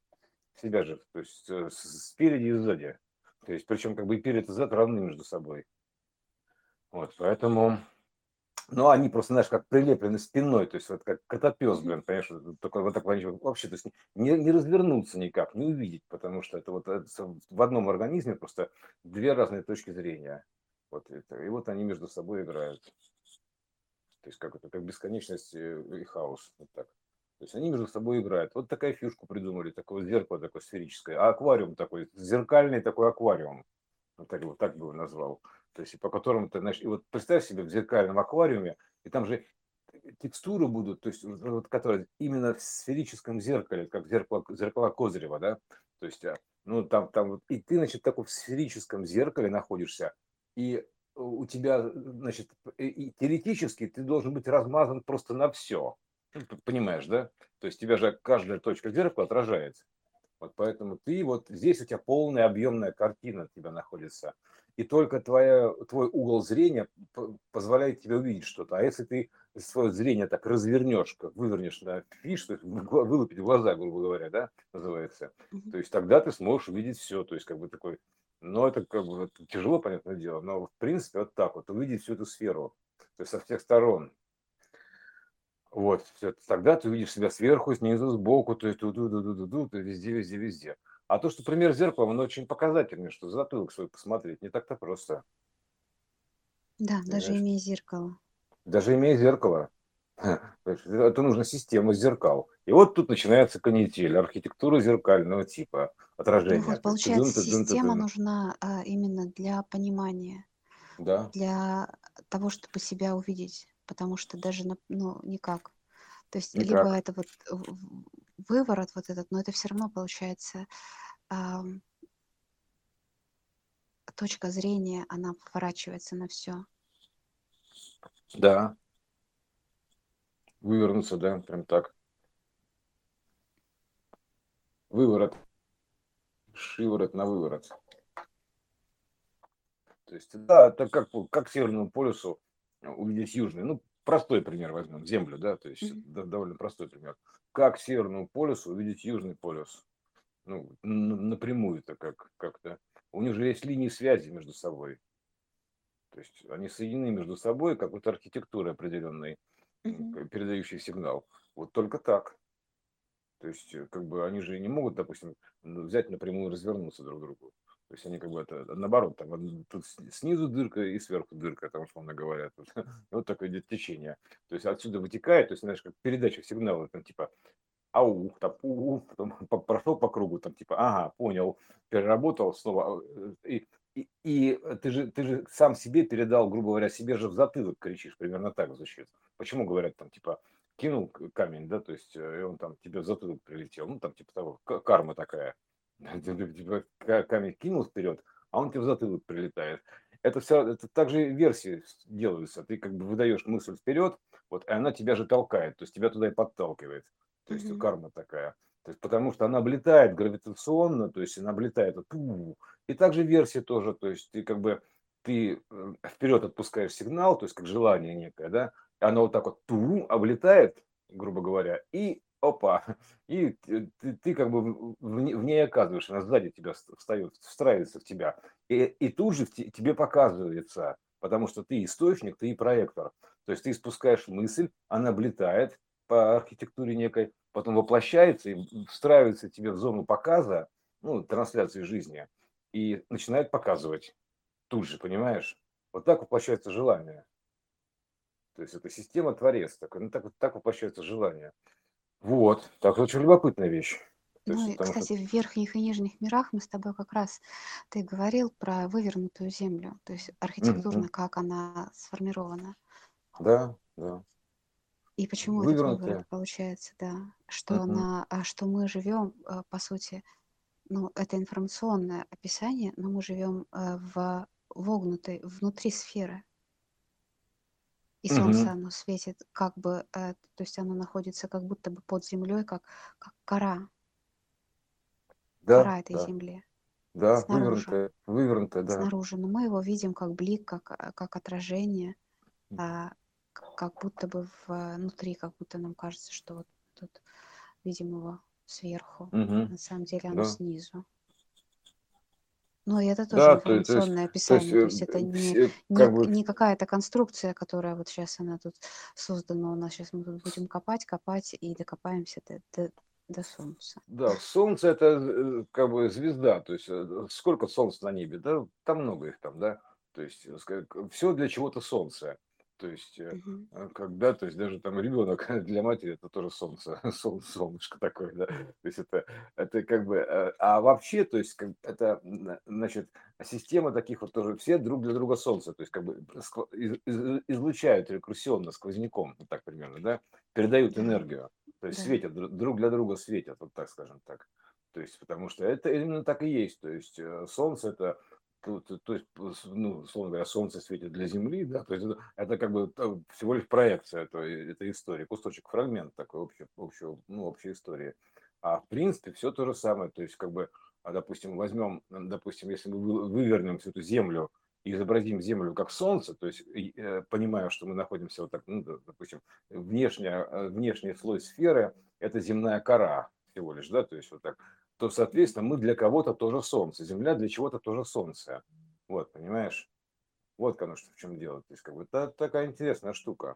себя же, то есть э, спереди и сзади. То есть причем как бы и перед и зад равны между собой. Вот, поэтому но они просто, знаешь, как прилеплены спиной, то есть вот как котопес, блин, понимаешь, такой вот так вообще, то есть не, не развернуться никак, не увидеть, потому что это вот это в одном организме просто две разные точки зрения. Вот это, и вот они между собой играют. То есть как это, как бесконечность э, и хаос. Вот так. То есть они между собой играют. Вот такая фишку придумали, такое зеркало такое сферическое. А аквариум такой, зеркальный такой аквариум. Вот так, вот так бы его назвал то есть по которым ты, знаешь, и вот представь себе в зеркальном аквариуме, и там же текстуры будут, то есть вот, которые именно в сферическом зеркале, как зеркало, зеркало Козырева, да, то есть, а, ну, там, там, и ты, значит, такой в сферическом зеркале находишься, и у тебя, значит, и теоретически ты должен быть размазан просто на все, ну, понимаешь, да? То есть тебя же каждая точка зеркала отражается. Вот поэтому ты вот здесь у тебя полная объемная картина у тебя находится и только твоя, твой угол зрения позволяет тебе увидеть что-то. А если ты свое зрение так развернешь, как вывернешь на фиш, то есть вылупить глаза, грубо говоря, да, называется, то есть тогда ты сможешь увидеть все, то есть как бы такой, но это как бы это тяжело, понятное дело, но в принципе вот так вот, увидеть всю эту сферу, то есть со всех сторон. Вот, все, тогда ты увидишь себя сверху, снизу, сбоку, то есть ту -ду -ду -ду -ду -ду, везде, везде, везде. А то, что пример зеркала, он очень показательный, что затылок свой посмотреть не так-то просто. Да, даже имея зеркало. Даже имея зеркало. *laughs* Это нужна система зеркал. И вот тут начинается канитель, архитектура зеркального типа, отражения. Ну, вот, получается, система нужна а, именно для понимания, да. для того, чтобы себя увидеть, потому что даже, ну, никак. То есть, никак. либо это вот выворот вот этот, но это все равно получается точка зрения, она поворачивается на все. Да. Вывернуться, да, прям так. Выворот. Шиворот на выворот. То есть, да, это как, как Северному полюсу увидеть Южный. Ну, простой пример возьмем, Землю, да, то есть mm-hmm. довольно простой пример как Северному полюсу увидеть Южный полюс. Ну, напрямую-то как, как-то. У них же есть линии связи между собой. То есть они соединены между собой какой-то архитектурой определенной, mm-hmm. передающей сигнал. Вот только так. То есть, э, как бы они же не могут, допустим, взять напрямую развернуться друг к другу. То есть они как бы это наоборот, там тут снизу дырка и сверху дырка, там условно говоря. Тут, *laughs* вот такое идет течение. То есть отсюда вытекает, то есть, знаешь, как передача сигнала, там типа ау, там, у, *laughs* потом прошел по кругу, там типа, ага, понял, переработал снова. Э, и, и, и ты, же, ты же сам себе передал, грубо говоря, себе же в затылок кричишь, примерно так звучит. Почему говорят там, типа, кинул камень, да, то есть, э, и он там тебе в затылок прилетел, ну, там, типа того, карма такая. *laughs* Камень кинул вперед, а он тебе в затылок прилетает. Это все, это также версии делаются. Ты как бы выдаешь мысль вперед, вот, и она тебя же толкает, то есть тебя туда и подталкивает. То есть mm-hmm. карма такая. То есть, потому что она облетает гравитационно, то есть она облетает. И также версия тоже, то есть ты как бы ты э, вперед отпускаешь сигнал, то есть как желание некое, да, и оно вот так вот ту, облетает, грубо говоря, и опа, *laughs* и ты, ты как бы в, в ней оказываешь, она сзади тебя встает, встраивается в тебя, и, и тут же тебе показывается, потому что ты источник, ты и проектор. То есть ты спускаешь мысль, она облетает по архитектуре некой, потом воплощается и встраивается тебе в зону показа, ну, трансляции жизни, и начинает показывать тут же, понимаешь? Вот так воплощается желание. То есть это система творец, так, ну, так, так воплощается желание. Вот, так очень любопытная вещь. То ну и, кстати, что... в верхних и нижних мирах мы с тобой как раз, ты говорил про вывернутую землю, то есть архитектурно, mm-hmm. как она сформирована. Да, да. И почему этот выворот получается, да, что, mm-hmm. она, а что мы живем, э, по сути, ну, это информационное описание, но мы живем э, в вогнутой, внутри сферы. И солнце, mm-hmm. оно светит как бы, э, то есть оно находится как будто бы под землей, как, как кора да, кора этой да. земли. Да, снаружи. вывернутая, вывернутая, да. Снаружи. Но мы его видим как блик, как, э, как отражение, а, как будто бы внутри, как будто нам кажется, что вот тут видим его сверху. Угу. На самом деле оно да. снизу. Ну, и это тоже да, информационное то, описание, то есть, то есть это не, не, бы... не какая-то конструкция, которая вот сейчас она тут создана у нас, сейчас мы тут будем копать, копать и докопаемся до, до, до Солнца. Да, Солнце это э, как бы звезда, то есть э, сколько Солнц на небе, да, там много их там, да, то есть э, все для чего-то Солнце. То есть, угу. когда, то есть даже там ребенок *laughs* для матери это тоже солнце, *laughs* сол, солнышко такое, да. То есть это, это как бы, а вообще, то есть это, значит, система таких вот тоже, все друг для друга солнце, то есть как бы излучают рекурсионно сквозняком, вот так примерно, да, передают энергию. То есть да. светят, друг для друга светят, вот так скажем так. То есть, потому что это именно так и есть. То есть, э, Солнце это, то, то, есть, ну, условно говоря, Солнце светит для Земли, да, то есть это, это как бы всего лишь проекция этой, этой истории, кусочек, фрагмент такой общий, общего, ну, общей истории. А в принципе все то же самое. То есть, как бы, а, допустим, возьмем, допустим, если мы вывернем всю эту Землю и изобразим Землю как Солнце, то есть э, понимая, что мы находимся вот так, ну, допустим, внешняя, э, внешний слой сферы – это земная кора всего лишь, да, то есть вот так, то, соответственно, мы для кого-то тоже Солнце, Земля для чего-то тоже Солнце. Вот, понимаешь? Вот, конечно, в чем дело. То есть, как бы, это такая интересная штука.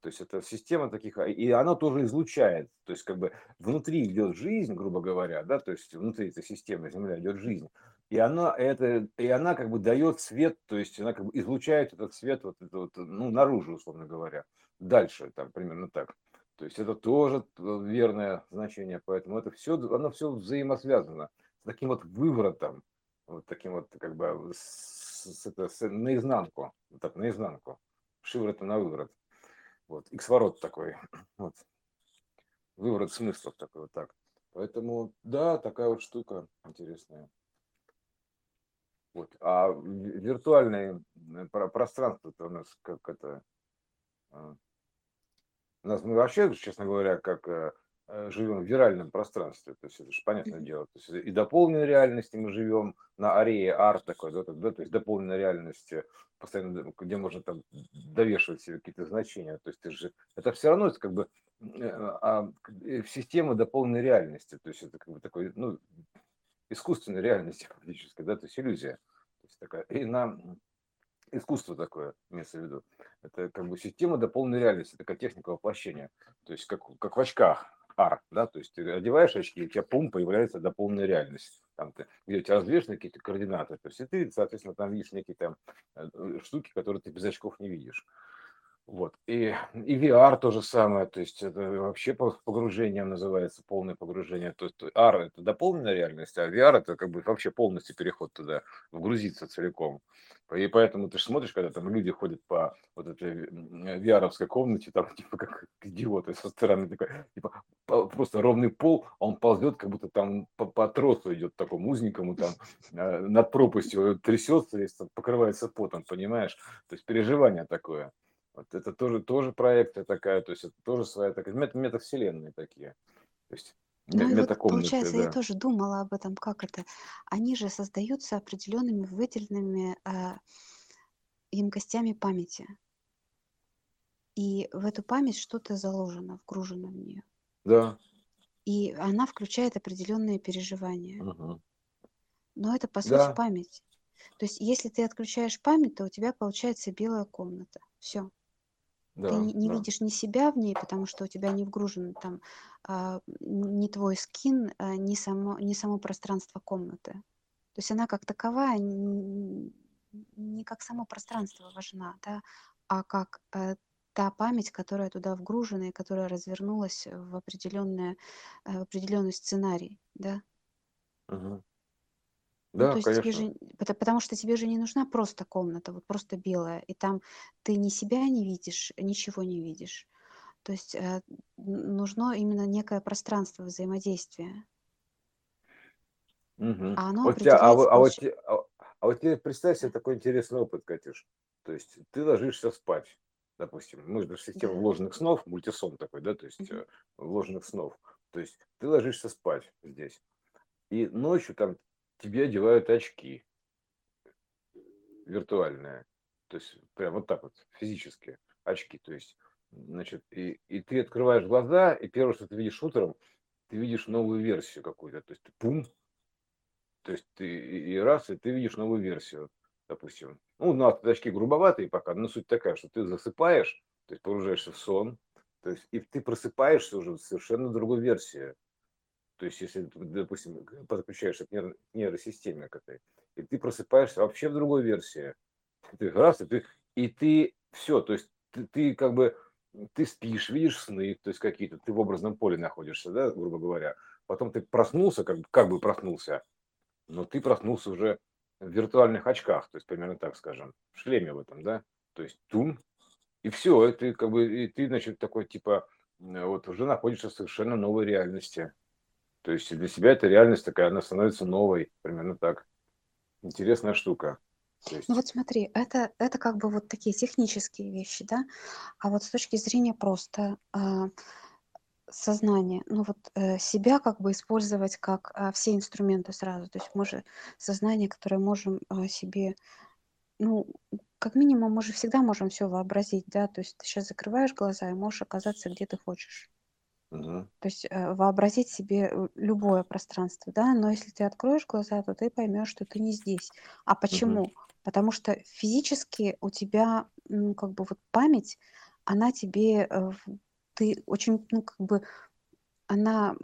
То есть это система таких, а, и она тоже излучает. То есть как бы внутри идет жизнь, грубо говоря, да, то есть внутри этой системы Земля идет жизнь и она это и она как бы дает свет, то есть она как бы излучает этот свет вот, вот ну наружу условно говоря, дальше там примерно так. То есть это тоже верное значение, поэтому это все, оно все взаимосвязано с таким вот выворотом, вот таким вот как бы с, с, это, с, наизнанку, вот так наизнанку, шиворота на выворот, вот, икс-ворот такой, *clears throat* вот, выворот смыслов такой вот так. Поэтому, да, такая вот штука интересная. Вот. А виртуальное пространство у нас как это... У нас мы вообще, честно говоря, как э, э, живем в виральном пространстве, то есть это же понятное дело, то есть и дополненной реальности мы живем на арее арт такой, да, да, то есть дополненной реальности, постоянно, где можно там довешивать себе какие-то значения, то есть это же, это все равно это как бы э, а, система дополненной реальности, то есть это как бы такой, ну, искусственной реальности фактически, да, то есть иллюзия. То есть такая, и на искусство такое, имеется в виду. Это как бы система дополненной реальности, такая техника воплощения. То есть как, как в очках, ар, да, то есть ты одеваешь очки, и у тебя пум, появляется дополненная реальность. Там ты, где у тебя развешены какие-то координаты. То есть и ты, соответственно, там видишь некие там э, штуки, которые ты без очков не видишь. Вот. И, и VR то же самое, то есть это вообще погружением называется, полное погружение. То есть AR это дополненная реальность, а VR это как бы вообще полностью переход туда, вгрузиться целиком. И поэтому ты же смотришь, когда там люди ходят по вот этой vr комнате, там *laughs* типа как идиоты со стороны, такой, типа просто ровный пол, а он ползет, как будто там по, по тросу идет такому узенькому, там э, над пропастью трясется, покрывается потом, понимаешь? То есть переживание такое. Вот это тоже, тоже проекты такая, то есть это тоже своя такая, мет, метавселенные такие. То есть ну и вот получается, да. я тоже думала об этом, как это. Они же создаются определенными выделенными э, емкостями памяти. И в эту память что-то заложено, вгружено в нее. Да. И она включает определенные переживания. Угу. Но это по сути да. память. То есть, если ты отключаешь память, то у тебя получается белая комната. Все. Ты Да, не, не да. видишь ни себя в ней, потому что у тебя не вгружен там а, ни твой скин, а, ни само, ни само пространство комнаты. То есть она как таковая не как само пространство важна, да, а как э, та память, которая туда вгружена и которая развернулась в определенное, э, в определенный сценарий, да. Ну, Да, то есть тебе же, пото- потому что тебе же не нужна просто комната, вот просто белая, и там ты ни себя не видишь, ничего не видишь. То есть э, нужно именно некое пространство взаимодействия, Мгм. а оно Вот тебя, а, определяется, вот- а вот, а, а вот тебе представь себе такой интересный опыт, Катюш. То есть ты ложишься спать, допустим, мы же система да. вложенных снов, мультисон такой, да, то есть э, вложенных снов. То есть ты ложишься спать здесь, и ночью там тебе одевают очки виртуальные, то есть прям вот так вот физически очки, то есть, значит, и, и ты открываешь глаза, и первое, что ты видишь утром, ты видишь новую версию какую-то, то есть ты пум, то есть ты и раз, и ты видишь новую версию, допустим. Ну, у нас очки грубоватые пока, но суть такая, что ты засыпаешь, то есть погружаешься в сон, то есть и ты просыпаешься уже в совершенно другой версии. То есть если, допустим, подключаешься к нейро- нейросистеме к этой, и ты просыпаешься вообще в другой версии. Ты раз, и ты, и ты все, то есть ты, ты как бы, ты спишь, видишь сны, то есть какие-то, ты в образном поле находишься, да, грубо говоря. Потом ты проснулся, как, как бы проснулся, но ты проснулся уже в виртуальных очках, то есть примерно так скажем, в шлеме в этом, да, то есть тум, и все, и ты как бы, и ты, значит, такой типа, м, вот уже находишься в совершенно новой реальности. То есть для себя эта реальность такая, она становится новой, примерно так. Интересная штука. То Ну есть, вот смотри, это, это как бы вот такие технические вещи, да, а вот с точки зрения просто а, сознания, ну вот э, себя как бы использовать как а, все инструменты сразу, то есть мы же сознание, которое можем а, себе, ну, как минимум мы же всегда можем все вообразить, да, то есть ты сейчас закрываешь глаза и можешь оказаться где ты хочешь. То есть э, вообразить себе э, любое пространство, да, но если ты откроешь глаза, то ты поймешь, что ты не здесь. А почему? Потому что физически у тебя, ну, как бы вот память, она тебе, э, ты очень, ну, как бы, она,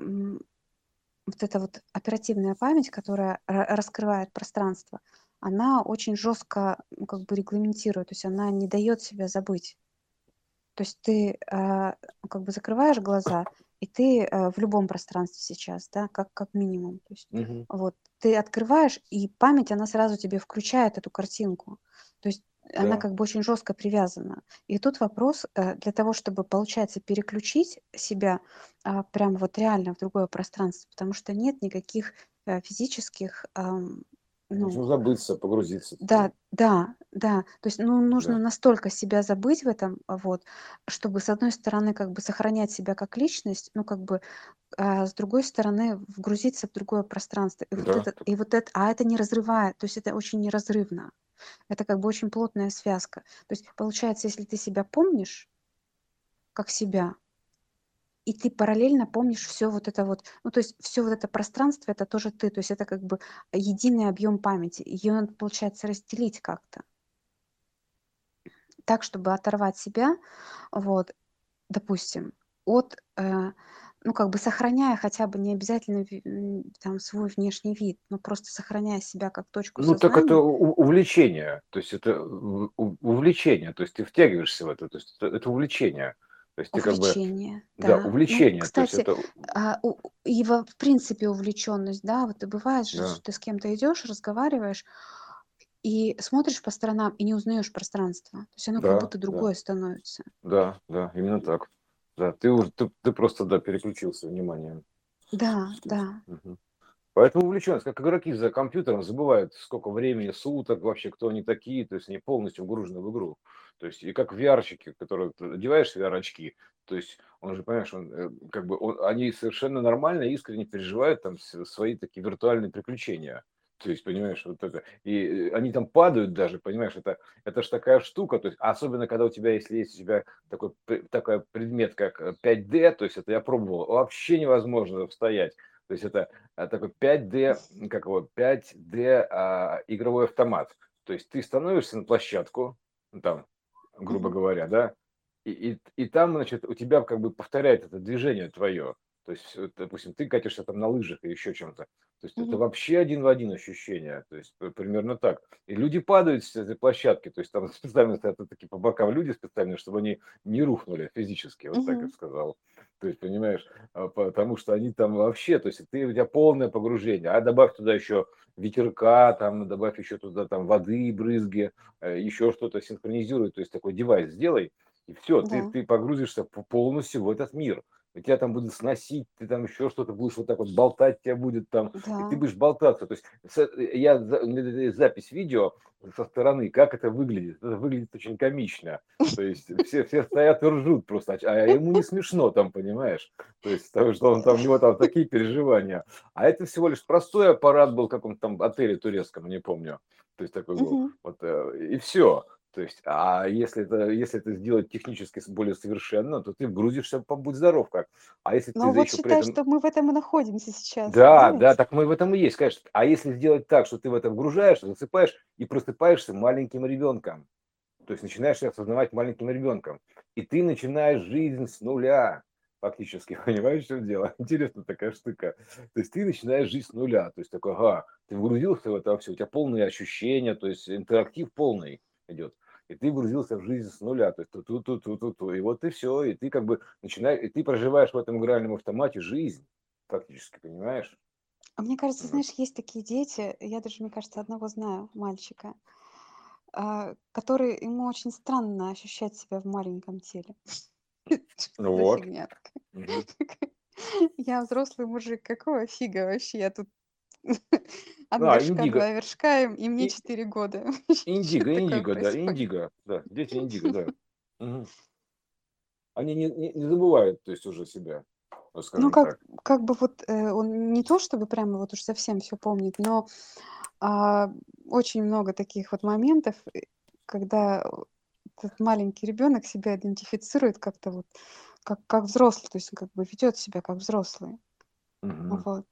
вот эта вот оперативная память, которая ра- раскрывает пространство, она очень жестко, ну, как бы регламентирует, то есть она не дает себя забыть. То есть ты а, как бы закрываешь глаза, и ты а, в любом пространстве сейчас, да, как, как минимум. То есть мгм. вот ты открываешь, и память, она сразу тебе включает эту картинку. То есть она Да. как бы очень жестко привязана. И тут вопрос э, для того, чтобы, получается, переключить себя а, прямо вот реально в другое пространство, потому что нет никаких э, физических, ам, ну, Нужно забыться, погрузиться да, да, да. То есть, ну, нужно Да. настолько себя забыть в этом, а, вот, чтобы, с одной стороны, как бы сохранять себя как личность, ну, как бы, а с другой стороны, вгрузиться в другое пространство. И вот Да. это, так- и вот это, а это не разрывает, то есть это очень неразрывно. Это как бы очень плотная связка. То есть, получается, если ты себя помнишь, как себя, и ты параллельно помнишь все вот это вот, ну, то есть все вот это пространство, это тоже ты, то есть это как бы единый объем памяти. Ее надо, получается, разделить как-то так, чтобы оторвать себя, вот, допустим, от, э, ну, как бы сохраняя хотя бы не обязательно там свой внешний вид, но просто сохраняя себя как точку Ну, так это сознания. увлечение, то есть это у- увлечение, то есть ты втягиваешься в это, то есть это, это увлечение. То есть ты как бы, Увлечение, да, да. Ну, увлечение, есть кстати, это, а, у- и в принципе увлеченность, да, вот и бывает же, да, что ты с кем-то идешь, разговариваешь и смотришь по сторонам и не узнаешь пространство. То есть оно как да, будто да, другое становится. да, да, именно так. Да, ты уже, ты, ты просто, да, переключился вниманием. Да, да. мгм. Поэтому увлеченность, как игроки за компьютером забывают, сколько времени, суток, вообще, кто они такие, то есть они полностью вгружены в игру. То есть и как VR-щики, которые одеваешь VR-очки, то есть он же, понимаешь, он, э, как бы он- они совершенно нормально, искренне переживают там свои такие виртуальные приключения. То есть, понимаешь, вот это. И э, они там падают даже, понимаешь, это, это же такая штука. То есть, особенно, когда у тебя, если есть у тебя такой, такой предмет, как э, 5D, то есть это я пробовал, вообще невозможно стоять То есть это такой 5D, как его, 5D а, игровой автомат. То есть ты становишься на площадку, ну, там, грубо говоря, да, и, и, и там, значит, у тебя как бы повторяет это движение твое. То есть, допустим, ты катишься там на лыжах или еще чем-то. То есть mm-hmm. это вообще один в один ощущение. То есть примерно так. И люди падают с этой площадки. То есть там *laughs* специально стоят такие по бокам люди специально, чтобы они не рухнули физически. Вот mm-hmm. так я сказал. То есть, понимаешь, а, потому что они там вообще, то есть ты, у тебя полное погружение. А добавь туда еще ветерка, там добавь еще туда там воды, брызги, э, еще что-то синхронизируй. То есть такой девайс сделай, и все, да. ты, ты погрузишься полностью в этот мир тебя там будут сносить, ты там еще что-то будешь вот так вот болтать, тебя будет там, да. и ты будешь болтаться. То есть я запись видео со стороны, как это выглядит. Это выглядит очень комично. То есть все, все стоят и ржут просто, а ему не смешно там, понимаешь? То есть потому что он там, у него там такие переживания. А это всего лишь простой аппарат был в каком-то там отеле турецком, не помню. То есть такой был. Угу. Вот, э, и все. То есть, а если это, если это сделать технически более совершенно, то ты грузишься, будь здоров как. А если Ну ты вот еще при считай, этом... что мы в этом и находимся сейчас, Да, да, так мы в этом и есть, конечно. А если сделать так, что ты в этом вгружаешься, засыпаешь и просыпаешься маленьким ребенком, то есть начинаешь себя осознавать маленьким ребенком, и ты начинаешь жизнь с нуля, фактически, *laughs* понимаешь, что дело? Интересная такая штука. То есть ты начинаешь жить с нуля, то есть такой, ага, ты вгрузился в это все, у тебя полные ощущения, то есть интерактив полный идет. И ты грузился в жизнь с нуля, то есть тут, тут, тут, тут, тут, и вот и все, и ты как бы начинаешь, и ты проживаешь в этом игральном автомате жизнь, фактически, понимаешь? А мне кажется, знаешь, есть такие дети, я даже, мне кажется, одного знаю, мальчика, а, который, ему очень странно ощущать себя в маленьком теле. *laughs* Ну вот. *laughs* Я взрослый мужик, какого фига вообще я тут От А, горшка индиго. два вершка, и мне 4 года. *laughs* Индиго, индиго, да, индиго, да, дети индиго, *laughs* да. Они не, не, не забывают, то есть уже себя, Ну, как, так. как бы вот э, он не то чтобы прямо вот уж совсем все помнит, но а, очень много таких вот моментов, э, когда этот маленький ребенок себя идентифицирует как-то вот как, как взрослый, то есть он как бы ведет себя как взрослый. Мгм. Вот.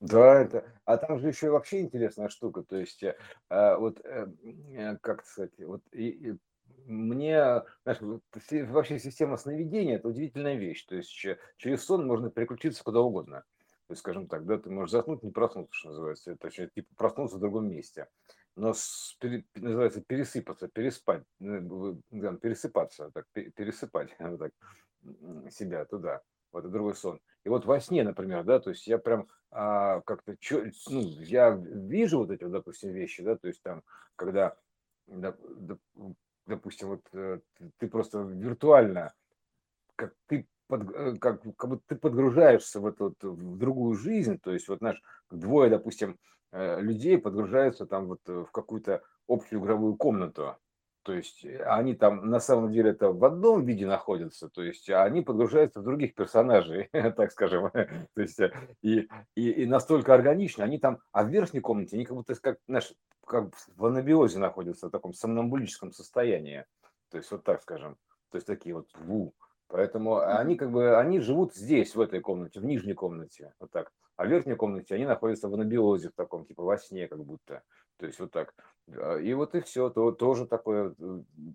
Да, это, а там же еще вообще интересная штука, то есть, э, а, вот, э, э, как сказать, вот и, и мне, знаешь, вот вообще система сновидения– это удивительная вещь, то есть че- через сон можно переключиться куда угодно, то есть, скажем так, да, ты можешь заснуть, не проснуться, что называется, это точнее, типа проснуться в другом месте, но пере- называется пересыпаться, переспать, ну, да, пересыпаться, так, пересыпать вот *laughs* так, себя туда в этот другой сон. И вот во сне, например, да, то есть я прям а, как-то, ну, я вижу вот эти, допустим, вещи, да, то есть там, когда, допустим, вот э, ты просто виртуально, как ты под, э, как, как будто ты подгружаешься в эту в другую жизнь, то есть вот наш двое, допустим, э, людей подгружаются там вот в какую-то общую игровую комнату, то есть э, они там на самом деле это в одном виде находятся, то есть они подгружаются в других персонажей, *laughs* так скажем. *laughs* то есть э, и, и, и настолько органично, они там, а в верхней комнате они как будто как, знаешь, как в анабиозе находятся, в таком сомнамбулическом состоянии. То есть вот так скажем. То есть такие вот ву. Поэтому они как бы, они живут здесь, в этой комнате, в нижней комнате, вот так. А в верхней комнате они находятся в анабиозе, в таком, типа во сне как будто. То есть вот так. А, и вот и все, то, тоже такое,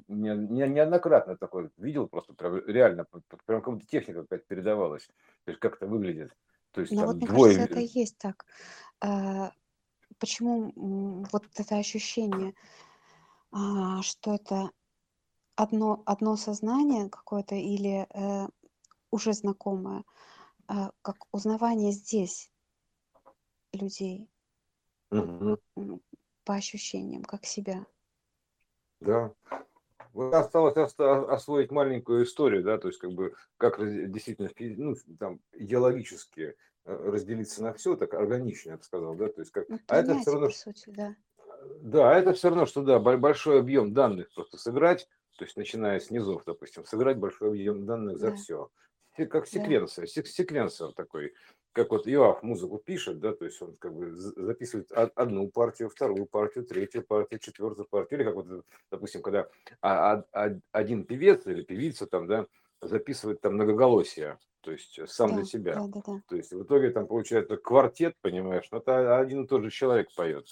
не, не, неоднократно такое видел, просто прям реально, прям как будто техника какая-то передавалась, то есть как это выглядит. То есть Ну вот мне двое... кажется, это и есть так. А, Почему вот это ощущение, а, что это одно, одно сознание какое-то или э, уже знакомое, а, как узнавание здесь людей Мгм. По ощущениям, как себя. Да. Вот осталось оста- освоить маленькую историю, да, то есть как бы как действительно ну, там идеологически э, разделиться на все, так органично, я бы сказал, да, то есть как, Ну, а это все равно, по сути, да. да, это все равно, что да, бо- большой объем данных просто сыграть, то есть начиная с низов, допустим, сыграть большой объем данных за Да, все, как да. секвенсор, сек- секвенсор такой, как вот Иоаф музыку пишет, да, то есть он как бы записывает од- одну партию, вторую партию, третью партию, четвертую партию, или как вот, допустим, когда а- один певец или певица там, да, записывает там многоголосие, то есть э, сам для Да, себя. да-да-да. То есть в итоге там получается квартет, понимаешь, но это один и тот же человек поет.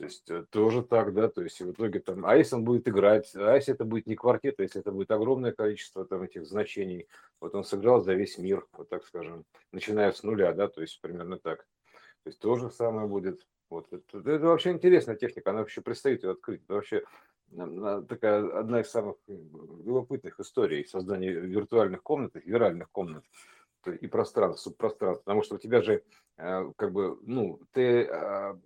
То есть э, тоже так, да, то есть в итоге там, а если он будет играть, а если это будет не квартет, а если это будет огромное количество там этих значений, вот он сыграл за весь мир, вот так скажем, начиная с нуля, да, то есть примерно так. То есть то же самое будет. Вот это, это вообще интересная техника, она вообще предстоит ее открыть. Это вообще такая одна из самых любопытных историй создания виртуальных комнат, виральных комнат и пространств, субпространств, потому что у тебя же э, как бы, ну, ты а,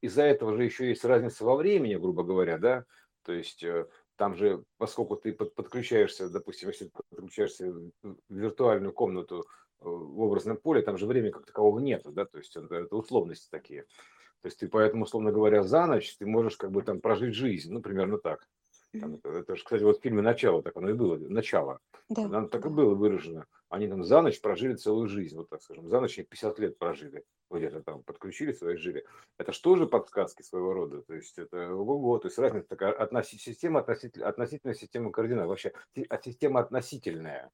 из-за этого же еще есть разница во времени, грубо говоря, да, то есть э, там же, поскольку ты подключаешься, допустим, если ты подключаешься в виртуальную комнату э, в образном поле, там же времени как такового нет, да, то есть это, условности такие. То есть ты поэтому, условно говоря, за ночь ты можешь как бы там прожить жизнь, ну, примерно так. Там, это, же, кстати, вот в фильме «Начало» так оно и было, «Начало». Да, Там так и было выражено. Они там за ночь прожили целую жизнь, вот так скажем. За ночь они 50 лет прожили. Где-то там подключили свои жили. Это же тоже подсказки своего рода. То есть это ого То есть разница такая. Относи, система относительно, относительная система координат. Вообще а система относительная.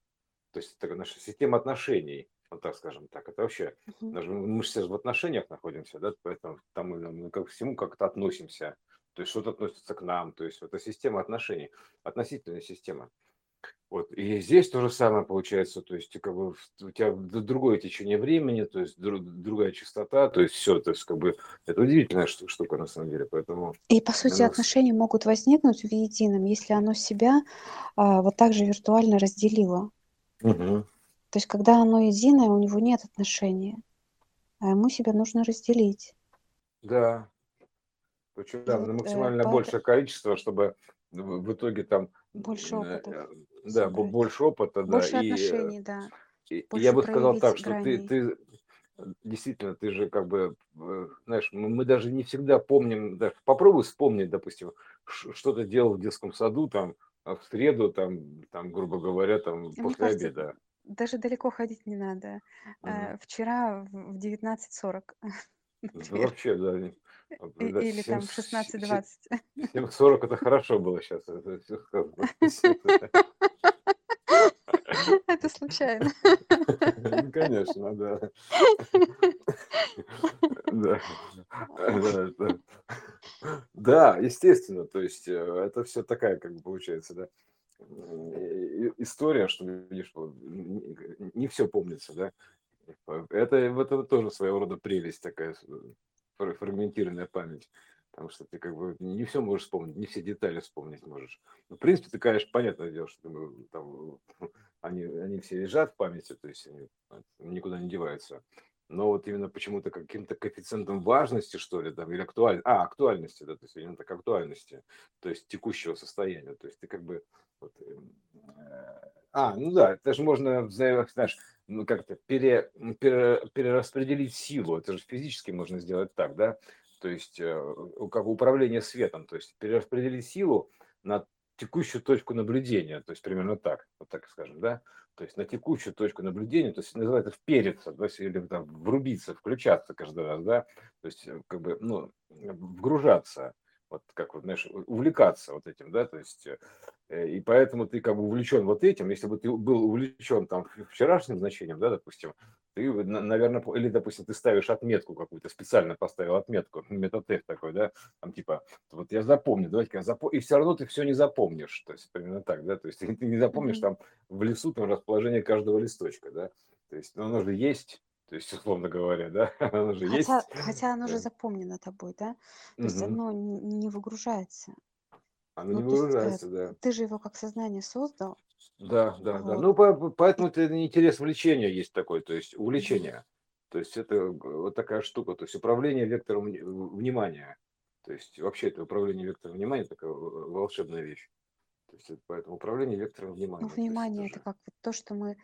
То есть это наша система отношений вот так скажем так, это вообще, даже мы же все в отношениях находимся, да, поэтому там мы ко всему как-то относимся, то есть что-то относится к нам, то есть это система отношений, относительная система. Вот. И здесь то же самое получается, то есть как бы у тебя другое течение времени, то есть другая частота, то есть все, то есть как бы это удивительная штука на самом деле, поэтому... И по сути нас... отношения могут возникнуть в едином, если оно себя а, вот так же виртуально разделило. Угу. То есть когда оно единое, у него нет отношения, а ему себя нужно разделить. Да, причем да, вот, на э, максимально э, большее количество, чтобы в итоге там больше опыта. Э, да, собрать. больше опыта, больше да. Больше отношений, и, да. И, я бы сказал так, что ты, ты действительно, ты же как бы, знаешь, мы даже не всегда помним, да, попробуй вспомнить, допустим, что ты делал в детском саду там в среду, там, там грубо говоря, там Мне после кажется, обеда. Даже далеко ходить не надо. Угу. Вчера в 19.40. *laughs* Вообще, да. Или там в 16.20. 7.40 это хорошо было сейчас. *laughs* Это случайно. Ну, конечно, да. Да. Да, да, естественно, то есть э, это все такая, как бы получается, да, история, что видишь, не все помнится, да. Это, это тоже своего рода прелесть такая, фрагментированная память. Потому что ты как бы не все можешь вспомнить, не все детали вспомнить можешь. Ну, в принципе, ты, конечно, понятное дело, что ты, там, *laughs* они, они все лежат в памяти, то есть они никуда не деваются но вот именно почему-то каким-то коэффициентом важности, что ли, там, или актуаль... а, актуальности, да, то есть именно так актуальности, то есть текущего состояния, то есть ты как бы, вот, э, а, ну да, это же можно, знаешь, ну как-то пере, пере, перераспределить силу, это же физически можно сделать так, да, то есть э, как управление светом, то есть перераспределить силу на текущую точку наблюдения, то есть примерно так, вот так скажем, да, то есть на текущую точку наблюдения, то есть называется впериться, то есть или там врубиться, включаться каждый раз, да, то есть э, как бы, ну, вгружаться, вот как вот, знаешь, увлекаться вот этим, да, то есть э, и поэтому ты как бы увлечен вот этим, если бы ты был увлечен там вчерашним значением, да, допустим, ты, наверное, или, допустим, ты ставишь отметку какую-то, специально поставил отметку, *laughs* метатех такой, да, там типа, вот я запомню, давайте-ка я запомню, и все равно ты все не запомнишь, то есть примерно так, да, то есть *laughs* ты не запомнишь там в лесу там расположение каждого листочка, да, то есть ну, оно же есть, то есть, условно говоря, да, *laughs* оно же хотя, есть. Хотя оно же запомнено тобой, да? То есть оно не выгружается. Оно ну, не выгружается, есть, да. Ты же его как сознание создал, да, да, вот. да. Ну, по, поэтому это интерес влечения есть такой, то есть увлечение. То есть это вот такая штука, то есть управление вектором внимания. То есть вообще это управление вектором внимания такая волшебная вещь. То есть поэтому управление вектором внимания. Ну, внимание это, это как вот то, что мы э,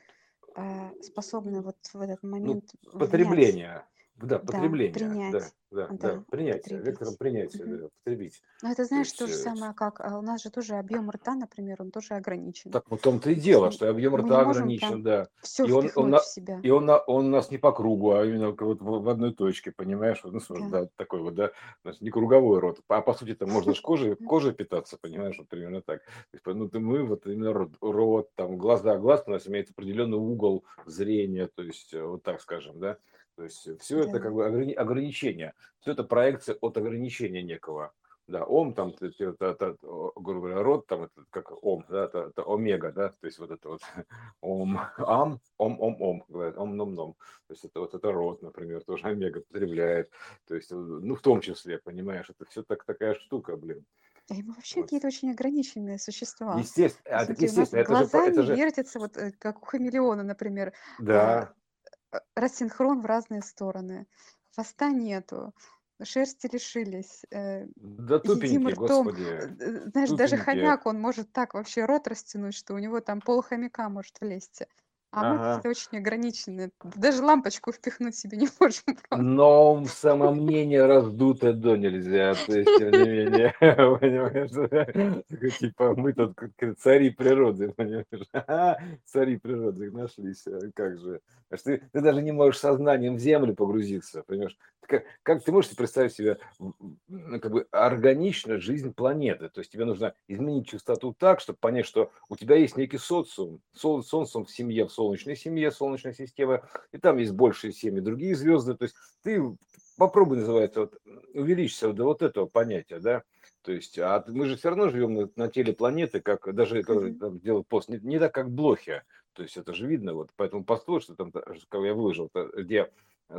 способны вот в этот ну, момент. Ну, потребление. Да, потребление, да, принять. да, да, Да, принятие, вектором потребить. принятия, Мгм. да, потребить. Ну, это То знаешь, есть, то же э, самое, как а, у нас же тоже объем рта, например, он тоже ограничен. Так вот том-то и То дело, что объем рта ограничен, да. все И он, он, в себя. и он, он у нас не по кругу, а именно вот в, одной точке, понимаешь? Ну, Да. да, такой вот, да, значит, не круговой рот. А по сути, там можно же кожей, *laughs* кожей питаться, понимаешь, вот примерно так. То ну, ты- мы вот именно рот, рот, там, глаза, глаз у нас имеет определенный угол зрения, то есть, э, вот так скажем, да. То есть, все это Да. как бы ограни- ограничения, все это проекция от ограничения некого. Да, ом там, это, это, грубо говоря, род там, это как ом, да, это, это омега, да, то есть вот это вот *laughs* ом, ам, ом, ом, ом, говорят, ом, ном, ном. То есть это вот это род, например, тоже *laughs* омега потребляет. То есть, э, ну, в том числе, понимаешь, это все так, такая штука, блин. И мы вообще Вот. какие-то очень ограниченные существа. Естественно, а, у нас естественно, это же, это не же, вертятся, вот э, как у хамелеона, например, а, да, э, рассинхрон в разные стороны. Хвоста нету, шерсти лишились. э, да едим тупенькие, ртом. господи, Э, э, Знаешь, даже тупенькие. хомяк, он может так вообще рот растянуть, что у него там пол хомяка может влезть. А мы Ага. какие-то очень ограниченные. Даже лампочку впихнуть себе не *laughs* можем. просто. Но самомнение раздуто до нельзя, то есть, тем не менее, *laughs* понимаешь? Такой, типа, мы тут как как цари природы, понимаешь, цари природы нашлись, а как же. Ты, ты даже не можешь сознанием в землю погрузиться, понимаешь. Как, как ты можешь представить себе м, м, как бы органично жизнь планеты? То есть тебе нужно изменить частоту так, чтобы понять, что у тебя есть некий социум, сол- социум в семье, в солнечной семье, солнечная система, и там есть большие семьи, другие звезды. То есть ты попробуй, называется, вот, увеличься до вот этого понятия, да. То есть, а мы же все равно живем на, на теле планеты, как даже Мгм. там делают пост, не, не так, как блохи. То есть это же видно, вот поэтому посту, что там, та- что я выложил, где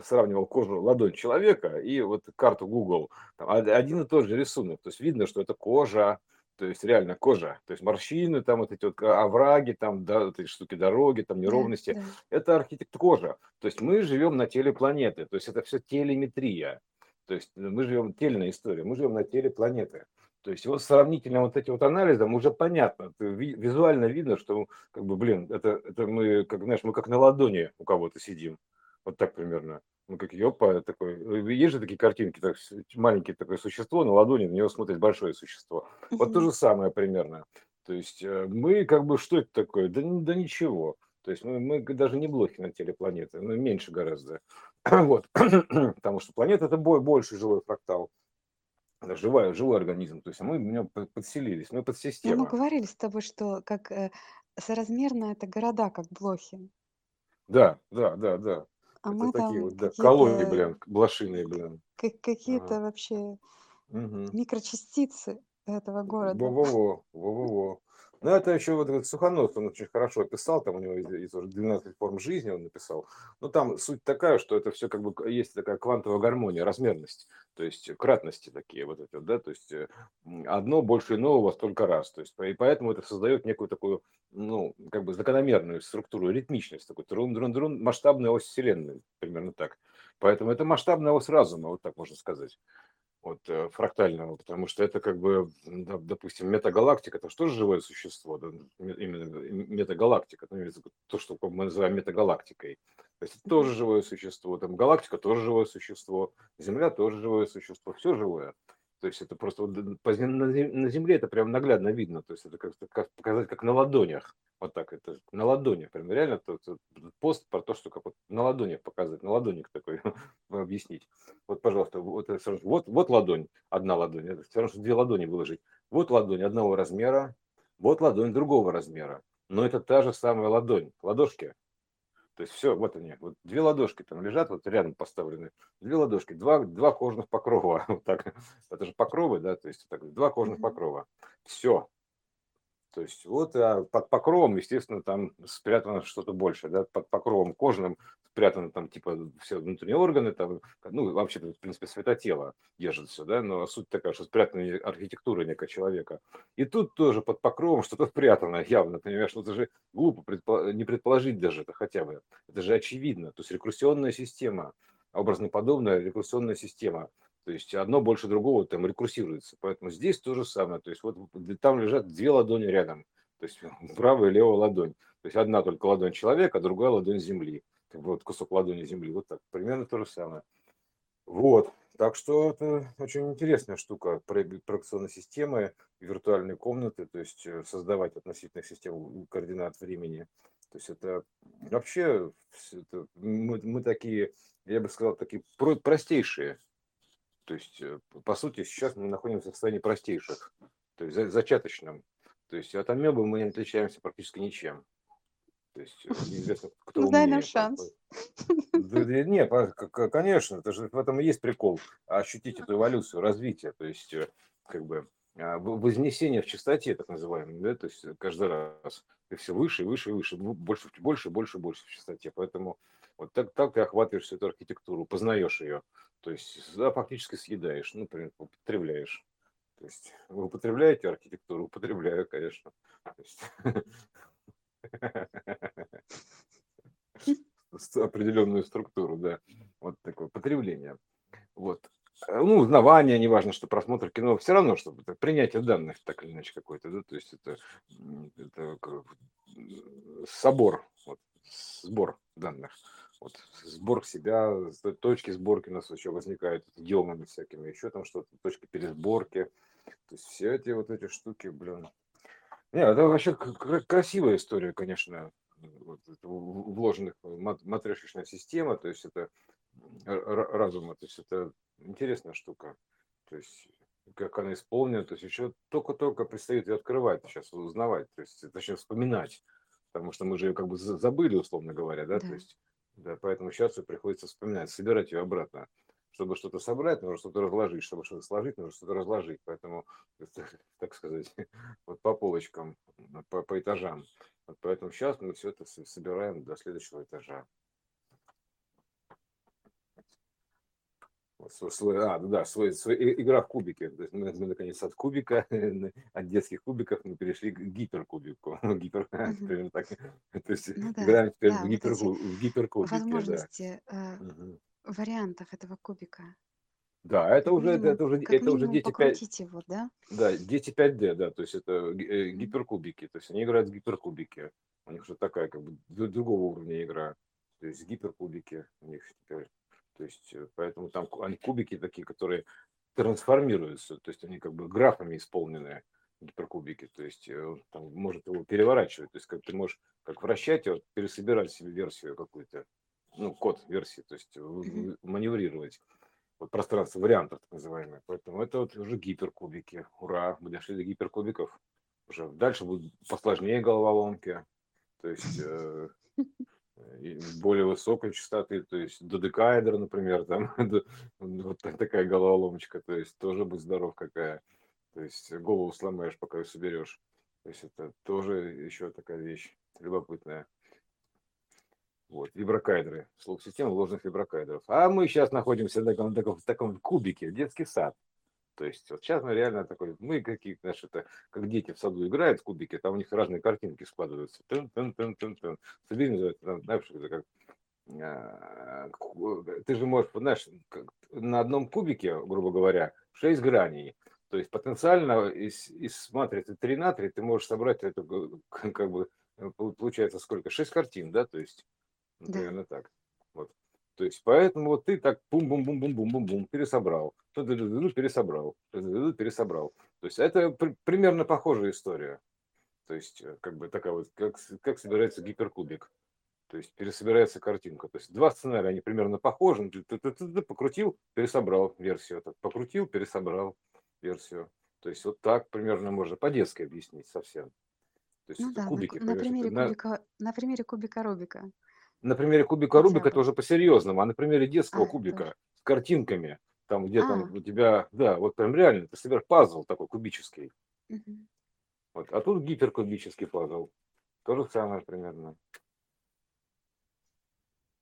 сравнивал кожу ладонь человека и вот карту Google, там од- один и тот же рисунок. То есть видно, что это кожа, то есть реально кожа, то есть морщины, там вот эти вот овраги, там да, вот эти штуки дороги, там Да, неровности. да. Это архитектура кожа. То есть мы живем на теле планеты, то есть это все телеметрия. То есть мы живем тельная история, мы живем на теле планеты. То есть вот сравнительно вот этим вот анализом уже понятно, визуально видно, что как бы, блин, это, это мы, как знаешь, мы как на ладони у кого-то сидим. Вот так примерно. Ну, как ёпа, такой. э, Есть же такие картинки, так, маленькое такое существо на ладони, на него смотрит большое существо. Вот то же самое примерно. То есть э, мы как бы, что это такое? Да, да ничего. То есть мы, мы даже не блохи на теле планеты, ну, меньше гораздо. *clears throat* Вот. *clears throat* Потому что планета это бо- больше живой фрактал. Это живой, живой организм. То есть мы в него под- подселились, мы Ну, мы говорили с тобой, что как э, соразмерно это города, как блохи. Да, да, да, да. А Это мы такие вот, да, колонии, блин, блошиные, блин. как- Ага. какие-то вообще Мгм. микрочастицы этого города. Во-во-во, во-во-во. Ну, это еще вот Суханов, он очень хорошо описал, там у него из уже 12 форм жизни он написал. Но там суть такая, что это все как бы есть такая квантовая гармония, размерность, то есть кратности такие вот эти, да, то есть э, одно больше иного во столько раз, то есть и поэтому это создает некую такую, ну, как бы закономерную структуру, ритмичность, такой трун-друн-друн, масштабная ось Вселенной, примерно так. Поэтому это масштабная ось разума, вот так можно сказать вот, э, фрактального, потому что это как бы, допустим, метагалактика, это же тоже живое существо, да, именно м- метагалактика, ну, то, что мы называем метагалактикой. То есть это тоже живое существо, там галактика тоже живое существо, Земля тоже живое существо, все живое. То есть это просто на зем- на Земле это прям наглядно видно, то есть это как, как показать как на ладонях, вот так это на ладонях, прям реально тот, тот пост про то, что как вот на ладонях показывать, на ладоник такой *laughs* объяснить. Вот, пожалуйста, вот, вот, вот ладонь, одна ладонь, это все равно, что две ладони выложить. Вот ладонь одного размера, вот ладонь другого размера. Но это та же самая ладонь, ладошки. То есть все, вот они, вот две ладошки там лежат, вот рядом поставлены, две ладошки, два, два кожных покрова, *laughs* вот так, это же покровы, да, то есть так, два кожных покрова, все, то есть вот а под покровом, естественно, там спрятано что-то большее, да, под покровом кожным спрятано там типа все внутренние органы, там, ну, вообще, в принципе, светотело держит все, да, но суть такая, что спрятана архитектура некого человека. И тут тоже под покровом что-то спрятано явно, понимаешь, ну это же глупо предпо- не предположить даже это хотя бы, это же очевидно, то есть рекурсионная система, образно подобная рекурсионная система, то есть одно больше другого там рекурсируется. Поэтому здесь то же самое. То есть вот там лежат две ладони рядом. То есть *laughs* правая и левая ладонь. То есть одна только ладонь человека, а другая ладонь земли. Вот кусок ладони земли. Вот так. Примерно то же самое. Вот. Так что это очень интересная штука, проекционной системы, виртуальные комнаты, то есть э, создавать относительных систем координат времени. То есть это вообще это, мы, мы такие, я бы сказал, такие простейшие. То есть, э, по сути, сейчас мы находимся в состоянии простейших, то есть зачаточном. То есть от амебы мы не отличаемся практически ничем. То есть э, неизвестно, кто ну, дай нам шанс. Нет, конечно, это же в этом и есть прикол. Ощутить эту эволюцию, развитие, то есть э, как бы а, вознесение в чистоте, так называемое, да, то есть каждый раз ты все выше и выше и выше, больше, больше, больше, больше в чистоте. Поэтому вот так, так ты охватываешь всю эту архитектуру, познаешь ее, то есть да, фактически съедаешь, ну, например, употребляешь. То есть *laughs* вы употребляете архитектуру? Употребляю, конечно. *laughs* Определенную структуру, да. Вот такое потребление. Вот. Ну, узнавание, неважно, что просмотр кино, все равно, чтобы это принятие данных так или иначе какой-то, да, то есть это, это собор, вот, сбор данных, вот, сбор себя, точки сборки у нас еще возникают идиомами всякими, еще там что-то, точки пересборки, то есть все эти вот эти штуки, блин, нет, это вообще красивая история, конечно, вот, вложенных матрешечная система, то есть это разума, то есть это интересная штука. То есть как она исполнена, то есть еще только-только предстоит ее открывать, сейчас узнавать, то есть точнее вспоминать, потому что мы же ее как бы забыли, условно говоря, да, да. то есть, да, поэтому сейчас ее приходится вспоминать, собирать ее обратно чтобы что-то собрать, нужно что-то разложить, чтобы что-то сложить, нужно что-то разложить. Поэтому, *laughs* так сказать, *laughs* вот по полочкам, по, по этажам. Вот поэтому сейчас мы все это собираем до следующего этажа. Свой, а, да, свой, свой игра в кубики. То есть мы, мы наконец от кубика, *laughs* от детских кубиков мы перешли к гиперкубику. *laughs* Гипер, *laughs* примерно так. То есть ну, да, играем теперь да, в, гипер, вот в гиперкубике. Возможности да. э, вариантов этого кубика. Да, это уже, минимум, это уже, это уже дети 5, его, да? Да, дети 5D, да, то есть это э, гиперкубики, то есть они играют в гиперкубики. У них уже такая как бы другого уровня игра, то есть гиперкубики у них теперь. То есть э, поэтому там они кубики такие, которые трансформируются, то есть они как бы графами исполненные гиперкубики, то есть э, там может его переворачивать, то есть как ты можешь как вращать его, пересобирать себе версию какую-то ну, код версии, то есть маневрировать вот пространство вариантов так называемое. Поэтому это вот уже гиперкубики. Ура, мы дошли до гиперкубиков. Уже дальше будут посложнее головоломки, то есть э, *laughs* более высокой частоты, то есть додекаэдр, например, там *laughs* вот такая головоломочка, то есть тоже будь здоров какая. То есть голову сломаешь, пока ее соберешь. То есть это тоже еще такая вещь любопытная. Вот, виброкайдеры, слух системы ложных виброкайдеров. А мы сейчас находимся в таком, в таком кубике, детский сад. То есть вот сейчас мы реально такой, мы какие наши это, как дети в саду играют в кубики, там у них разные картинки складываются. Тын, тын, тын, тын, тын. Называется, там, знаешь, это как, а, ты же можешь, знаешь, на одном кубике, грубо говоря, 6 граней. То есть потенциально из, из матрицы 3 на 3 ты можешь собрать эту, как бы, получается сколько? 6 картин, да, то есть Наверное, так. Вот. То есть, поэтому вот ты так бум-бум-бум-бум-бум-бум-бум пересобрал, пересобрал, пересобрал. То есть, это при, примерно похожая история. То есть, э, как бы такая вот, как, как собирается гиперкубик. То есть, пересобирается картинка. То есть, два сценария, они примерно похожи. Ты, ты, ты, ты покрутил, пересобрал версию. Так, покрутил, пересобрал версию. То есть, вот так примерно можно по-детски объяснить совсем. То есть, ну да, кубики. На, на, примере кубика, на примере кубика Рубика на примере кубика Рубика это уже по-серьезному, а на примере детского а, кубика тоже. с картинками, там где а. там у тебя, да, вот прям реально, ты собираешь пазл такой кубический. Угу. Вот, а тут гиперкубический пазл. То же самое примерно.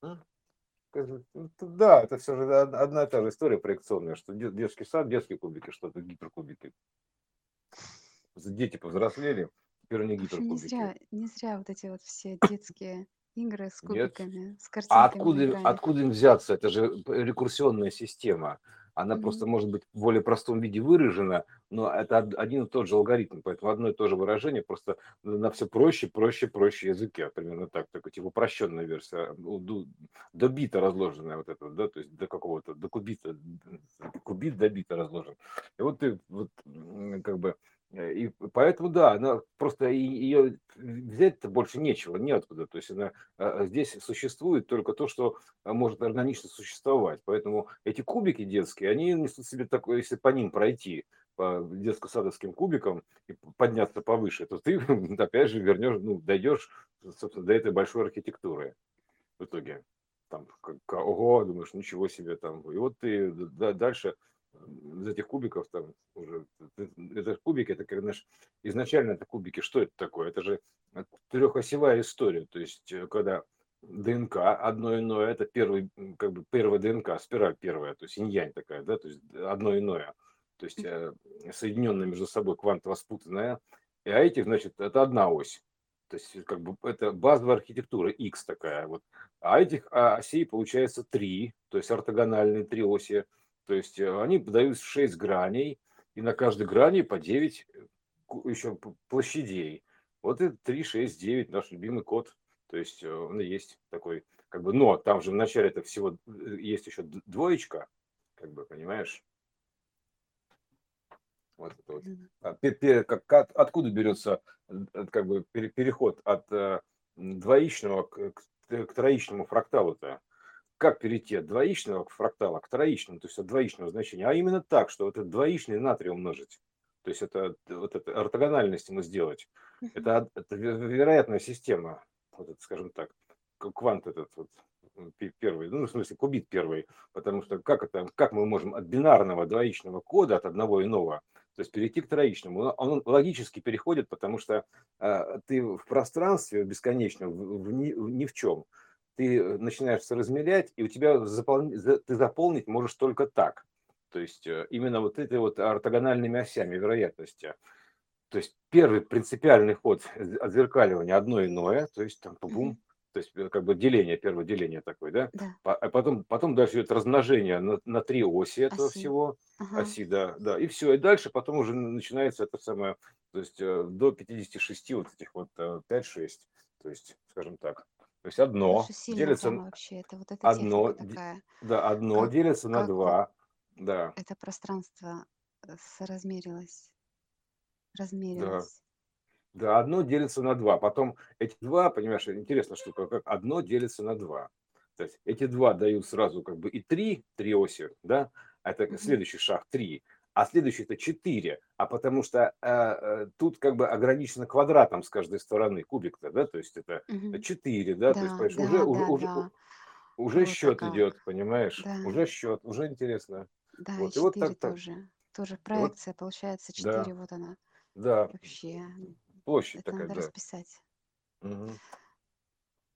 Ну, да, это все же одна и та же история проекционная, что детский сад, детские кубики, что-то гиперкубики. Дети повзрослели, теперь они гиперкубики. Не зря, не зря вот эти вот все детские Игры с Нет? кубиками, с А картинками откуда, откуда им взяться? Это же рекурсионная система. она mm-hmm. просто может быть в более простом виде выражена, но это один и тот же алгоритм, поэтому одно и то же выражение просто на все проще, проще, проще языке, примерно так, такой типа упрощенная версия, до, до бита разложенная вот это, да, то есть до какого-то, до кубита, кубит до бита разложен. И вот ты вот как бы и поэтому, да, она просто ее взять-то больше нечего, неоткуда. То есть она а, здесь существует только то, что а, может органично существовать. Поэтому эти кубики детские, они несут себе такое, если по ним пройти, по детско-садовским кубикам и подняться повыше, то ты *laughs* опять же вернешь, ну, дойдешь, собственно, до этой большой архитектуры в итоге. Там, как, ого, думаешь, ничего себе там. И вот ты дальше из этих кубиков там уже это кубики, это как знаешь, изначально это кубики, что это такое? Это же трехосевая история, то есть э, когда ДНК одно иное, это первый, как бы первая ДНК, спираль первая, то есть инь такая, да, то есть одно иное, то есть э, соединенная между собой квантово спутанная, а этих, значит, это одна ось, то есть как бы это базовая архитектура X такая вот, а этих а, осей получается три, то есть ортогональные три оси, то есть э, они подают 6 граней, и на каждой грани по 9 э, еще площадей. Вот это 3, 6, 9, наш любимый код. То есть э, он есть такой, как бы, но там же в начале это всего есть еще двоечка, как бы, понимаешь? Вот это вот. А, как, откуда берется как бы переход от двоичного к, к троичному фракталу-то? Как перейти от двоичного фрактала к троичному, то есть от двоичного значения, а именно так, что вот этот двоичный натрий умножить. То есть это вот это ортогональность ему сделать. Это, это вероятная система, вот это, скажем так, квант этот вот первый, ну, в смысле, кубит первый, потому что как это, как мы можем от бинарного двоичного кода, от одного иного, то есть перейти к троичному. Он логически переходит, потому что э, ты в пространстве бесконечном, в, в, ни, ни в чем ты э, начинаешь размерять, и у тебя запол... ты заполнить можешь только так. То есть э, именно вот этой вот ортогональными осями вероятности. То есть первый принципиальный ход отзеркаливания одно иное, то есть там бум, то есть э, как бы деление, первое деление такое, да? да. А потом, потом дальше идет размножение на, на три оси этого оси. всего, ага. оси, да, да, и все, и дальше потом уже начинается это самое, то есть до 56 вот этих вот 5-6, то есть, скажем так. То есть одно делится вообще. Это вот эта одно, такая. да, одно Как, делится на два, да, это пространство э, соразмерилось, да, размерилось. да, одно делится на два. Потом эти два, понимаешь, интересная штука, как одно делится на два. То есть эти два дают сразу как бы и три, три оси, да, это Мгм. следующий шаг три а следующий это 4, а потому что э, э, тут как бы ограничено квадратом с каждой стороны кубик-то, да, то есть это угу. 4, да, да, то есть да, уже, да, уже, да. уже, уже вот счет такая. идет, понимаешь, да. уже счет, уже интересно. Да, вот. и 4 и вот так, тоже, так. тоже проекция, вот, получается 4, да. вот она. Да. Вообще. Площадь это такая, надо да. расписать. Угу.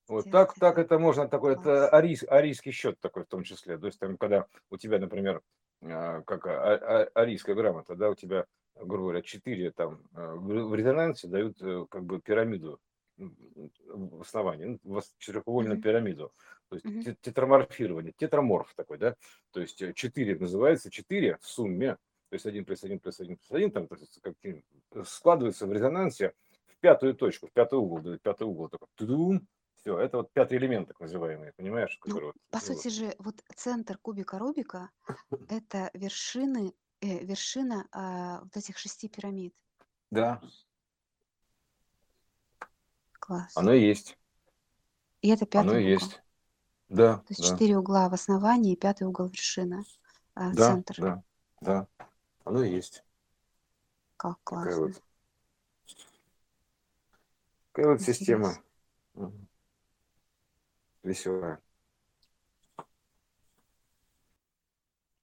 Вот так, так это можно такой, это арийс, арийский счет такой в том числе. То есть там, когда у тебя, например, как а, а, арийская грамота, да, у тебя, грубо говоря, четыре там в резонансе дают э, как бы пирамиду в основании, ну, четырехугольную mm-hmm. пирамиду, то есть mm-hmm. тетраморфирование, тетраморф такой, да, то есть э, четыре называется четыре в сумме, то есть один плюс один плюс один плюс один там то есть, как, складывается в резонансе в пятую точку, в пятый угол, дают пятый угол, такой, тудум, все, это вот пятый элемент, так называемый, понимаешь? Ну, вот, по сути же, вот центр кубика Рубика– это вершины, э, вершина а, вот этих шести пирамид. Да, Класс. оно и есть, И это оно пятый и угол. есть. Да, То есть да, четыре угла в основании и пятый угол вершина, а, да, центр. да, да, оно и есть. Как Такая классно. вот, такая вот система. Интересно. Веселая.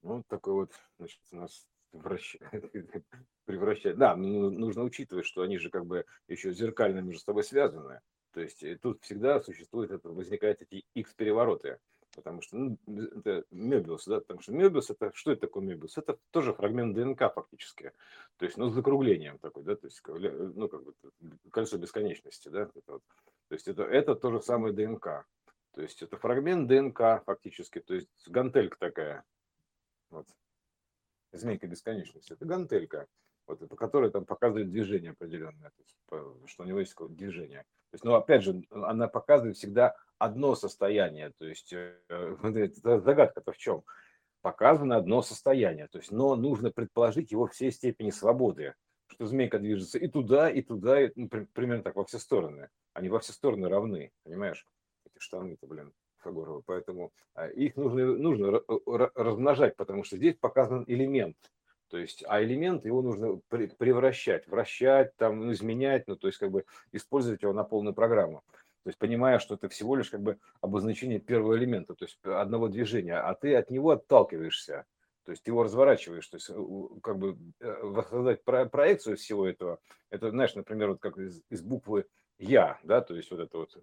Ну, такой вот, значит, нас вращ- *laughs* превращает. Да, ну, нужно учитывать, что они же как бы еще зеркально между собой связаны. То есть э, тут всегда существует, это, возникают эти X-перевороты. Потому что, ну, это Мебиус, да, потому что Мебиус, это, что это такое Мебиус? Это тоже фрагмент ДНК фактически. То есть, ну, с закруглением такой, да, то есть, ну, как бы, кольцо бесконечности, да, это вот. То есть, это, это то же самое ДНК. То есть это фрагмент ДНК фактически, то есть гантелька такая. Вот. змейка бесконечности, это гантелька, вот, по которой там показывает движение определенное, то есть, что у него есть какое-то движение. То есть, но опять же, она показывает всегда одно состояние, то есть э, загадка-то в чем? Показано одно состояние, то есть, но нужно предположить его всей степени свободы, что змейка движется и туда, и туда, и, ну, примерно так, во все стороны. Они во все стороны равны, понимаешь? Эти штаны-то, блин. Фагорова. Поэтому а, их нужно, нужно размножать, потому что здесь показан элемент. То есть, а элемент его нужно превращать, вращать, там, ну, изменять, ну, то есть, как бы использовать его на полную программу. То есть, понимая, что это всего лишь как бы обозначение первого элемента, то есть одного движения, а ты от него отталкиваешься. То есть ты его разворачиваешь, то есть как бы э, воссоздать проекцию всего этого. Это, знаешь, например, вот как из, из буквы я, да, то есть вот это вот,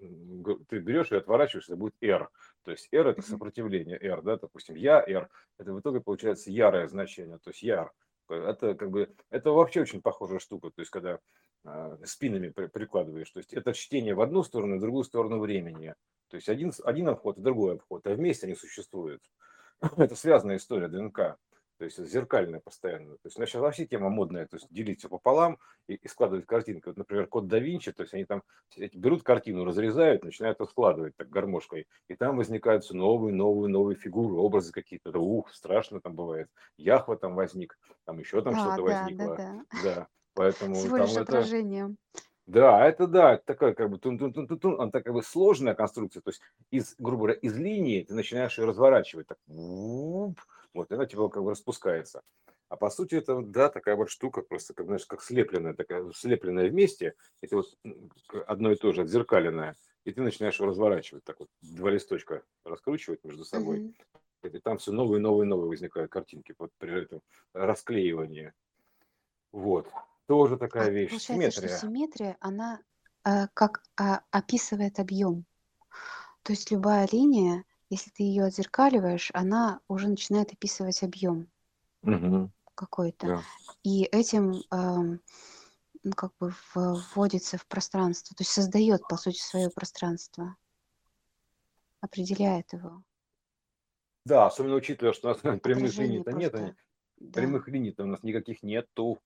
ты берешь и отворачиваешь, это будет R. То есть R это сопротивление R, да, допустим, я R, это в итоге получается ярое значение, то есть яр. Это как бы, это вообще очень похожая штука, то есть когда э, спинами при, прикладываешь, то есть это чтение в одну сторону, в другую сторону времени. То есть один, один обход и другой обход, а вместе они существуют. *laughs* Это связанная история ДНК то есть зеркальная постоянно. То есть у нас сейчас вообще тема модная, то есть делить все пополам и, и складывать картинки. Вот, например, код да Винчи, то есть они там берут картину, разрезают, начинают складывать так гармошкой, и там возникают все новые, новые, новые фигуры, образы какие-то. Ух, страшно там бывает. Яхва там возник, там еще там а, что-то да, возникло. Да, да. да. Поэтому Всего там лишь это... отражение. Да, это да, такая как бы тун -тун -тун -тун, она такая как бы сложная конструкция. То есть из, грубо говоря, из линии ты начинаешь ее разворачивать. Так, вот, и она типа как бы распускается. А по сути это, да, такая вот штука, просто, как, знаешь, как слепленная, такая слепленная вместе, это вот одно и то же, отзеркаленное, и ты начинаешь его разворачивать, так вот, два листочка раскручивать между собой, mm-hmm. и там все новые, новые, новые возникают картинки вот при этом расклеивании. Вот, тоже такая а вещь. Получается, симметрия. что симметрия, она э, как э, описывает объем. То есть любая линия если ты ее отзеркаливаешь, она уже начинает описывать объем Мгм. какой-то. Да. И этим ну, как бы вводится в пространство, то есть создает, по сути, свое пространство, определяет его. Да, особенно учитывая, что у нас прямых линий-то нет, они, Да. прямых линий-то у нас никаких нету,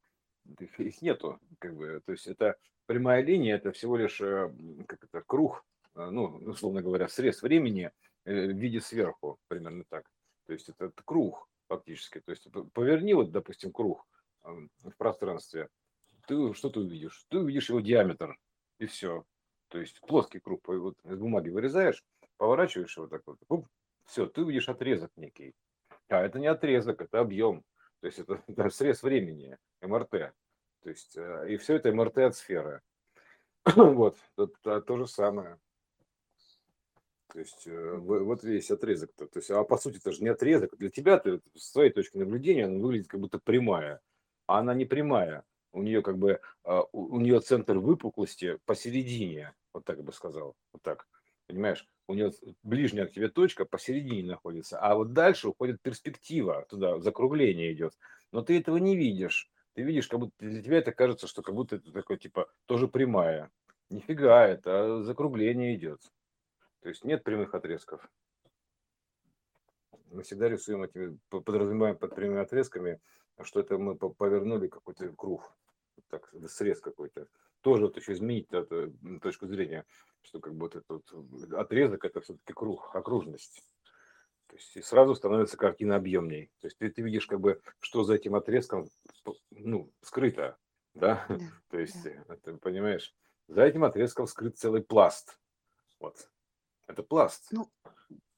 их, их нету, как бы, то есть это прямая линия, это всего лишь, э, как это, круг, э, ну, условно говоря, срез времени, Э, в виде сверху, примерно так. То есть это, это круг фактически. То есть поверни вот, допустим, круг в пространстве, ты что ты увидишь? Ты увидишь его диаметр, и все. То есть плоский круг вот из бумаги вырезаешь, поворачиваешь его так вот, оп, все, ты увидишь отрезок некий. А это не отрезок, это объем. То есть это, это срез времени, МРТ. То есть, э, и все это МРТ от сферы. *coughs* вот, это то же самое. То есть э, вот весь отрезок-то. То есть, а по сути это же не отрезок. Для тебя, ты, с твоей точки наблюдения, она выглядит как будто прямая. А она не прямая. У нее как бы, а, у нее центр выпуклости посередине, вот так бы сказал, вот так. Понимаешь, у нее ближняя к тебе точка посередине находится, а вот дальше уходит перспектива туда, закругление идет. Но ты этого не видишь. Ты видишь, как будто для тебя это кажется, что как будто это такое, типа, тоже прямая. Нифига, это закругление идет. То есть нет прямых отрезков. Мы всегда рисуем эти, подразумеваем под прямыми отрезками, что это мы повернули какой-то круг, так, срез какой-то. Тоже вот еще изменить эту точку зрения, что как бы вот этот вот отрезок это все-таки круг, окружность. То есть и сразу становится картина объемней. То есть ты, ты видишь, как бы, что за этим отрезком ну, скрыто. Да? да *laughs* То есть, да. ты понимаешь, за этим отрезком скрыт целый пласт. Вот. Это пласт. Ну,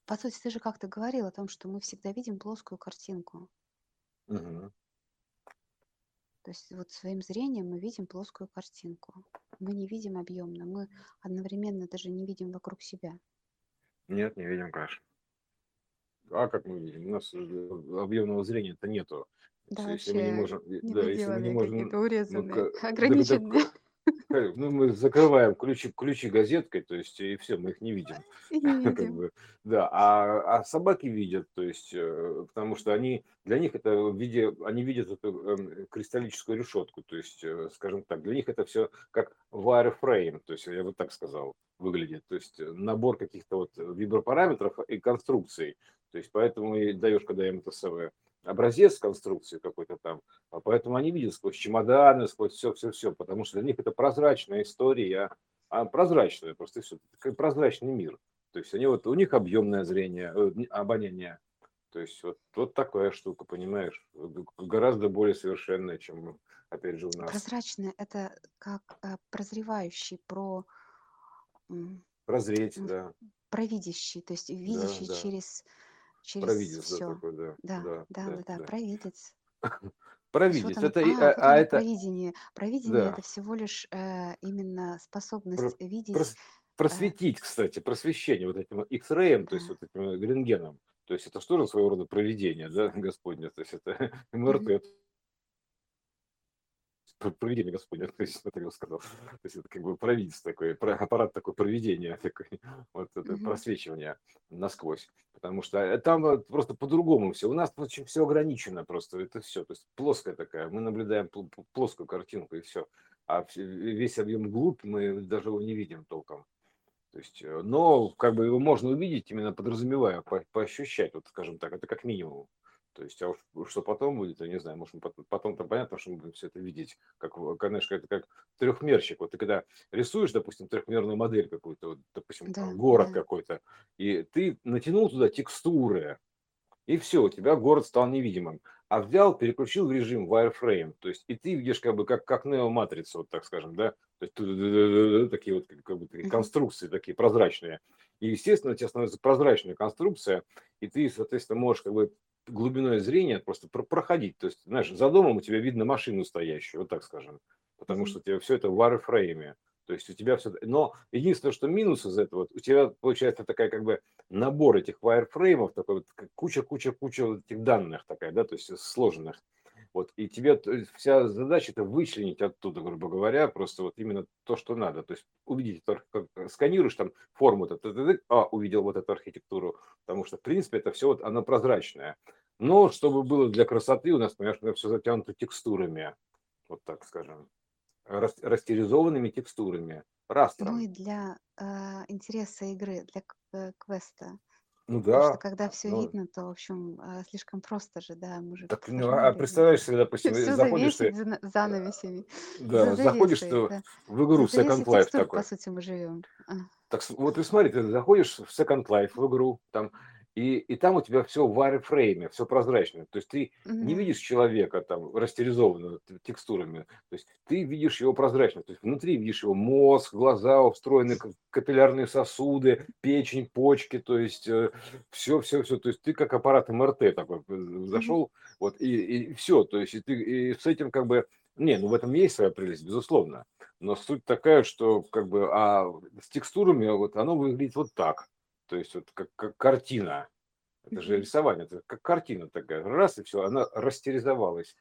по сути, ты же как-то говорил о том, что мы всегда видим плоскую картинку. Мгм. То есть вот своим зрением мы видим плоскую картинку. Мы не видим объемно, мы одновременно даже не видим вокруг себя. Нет, не видим, конечно. А как мы видим? У нас объемного зрения-то нету. Да, Если мы не вообще можем, да, если мы не можем, ну, *laughs* ограниченные. Ну, мы закрываем ключи, ключи газеткой, то есть, и все, мы их не видим. *laughs* Не *laughs* Как бы, да, а, а собаки видят, то есть, э, потому что они, для них это в виде, они видят эту эм, кристаллическую решетку, то есть, э, скажем так, для них это все как wireframe, то есть, я вот так сказал, выглядит, то есть, э, набор каких-то вот вибропараметров и конструкций, то есть, поэтому и даешь, когда им это самое, образец конструкции какой-то там, а поэтому они видят сквозь чемоданы, сквозь все-все-все, потому что для них это прозрачная история, а прозрачная просто все, прозрачный мир. То есть они вот, у них объемное зрение, э, обоняние, то есть вот, вот такая штука, понимаешь, гораздо более совершенная, чем, опять же, у нас. Прозрачное – это как э, прозревающий, про... Прозреть, да. Провидящий, то есть видящий да, да. через, через Провидец, все. да, такой, да. Да, да, да, да, да, да. провидец. *laughs* Провидец, это, а, а, а это... Провидение. Провидение да. – это всего лишь э, именно способность Про, видеть… Прос, э, просветить, кстати, просвещение вот этим X-ray, то есть вот этим рентгеном. То есть это что же своего рода проведение, да, *laughs* Господне? То есть это *laughs* МРТ, проведение Господне, *laughs* то есть я сказал. То есть это как бы провидец такой, аппарат такой проведения, такой, *laughs* вот это mm-hmm. просвечивание насквозь. Потому что э, там просто по-другому все. У нас очень все ограничено просто, это все. То есть плоская такая, мы наблюдаем плоскую картинку и все. А весь объем глубь мы даже его не видим толком. То есть, э, но как бы его можно увидеть, именно подразумевая, по, поощущать, вот скажем так, это как минимум. То есть, а что потом будет, я не знаю, может, потом-то понятно, что мы будем все это видеть, как, конечно, это как трехмерщик. Вот ты когда рисуешь, допустим, трехмерную модель какую-то, вот, допустим, да, город да. какой-то, и ты натянул туда текстуры, и все, у тебя город стал невидимым. А взял, переключил в режим wireframe, то есть и ты видишь как бы как, как неоматрица, вот так скажем, да, то есть такие вот как бы конструкции такие прозрачные. И, естественно, у тебя становится прозрачная конструкция, и ты, соответственно, можешь как бы глубиной зрения просто проходить. То есть, знаешь, за домом у тебя видно машину стоящую, вот так скажем, потому что у тебя все это в wireframe. То есть у тебя все... Но единственное, что минус из этого, у тебя получается такая как бы набор этих wireframe'ов, такой вот куча-куча-куча этих данных такая, да, то есть сложенных. Вот, и тебе вся задача это вычленить оттуда, грубо говоря, просто вот именно то, что надо. То есть увидеть, как сканируешь там форму, это, а, увидел вот эту архитектуру, потому что, в принципе, это все вот, оно прозрачное. Но чтобы было для красоты, у нас, конечно, все затянуто текстурами, вот так скажем растеризованными текстурами, растром. Ну и для э, интереса игры, для э, квеста. Ну Потому да. что когда все Ну, видно, то, в общем, э, слишком просто же, да, же так, ну, а представляешь себе, допустим, Все заходишь завесить ты, за занавесями, *laughs* да, за заходишь ты да. в игру За Second Life текстур, такой. по сути, мы живем. А. Так с- вот и смотри, ты заходишь в Second Life, в игру, там, и, и там у тебя все в wireframe, все прозрачно. То есть ты не Мгм. видишь человека там растеризованного текстурами, то есть ты видишь его прозрачно. То есть внутри видишь его мозг, глаза, встроенные к- капиллярные сосуды, печень, почки, то есть все, все, все. То есть ты как аппарат МРТ такой э, зашел, вот и, все. То есть и ты и с этим как бы не, ну в этом есть своя прелесть, безусловно. Но суть такая, что как бы а с текстурами вот оно выглядит вот так. То есть вот как, как картина. Это же рисование, это как картина такая. Раз и все, она растеризовалась.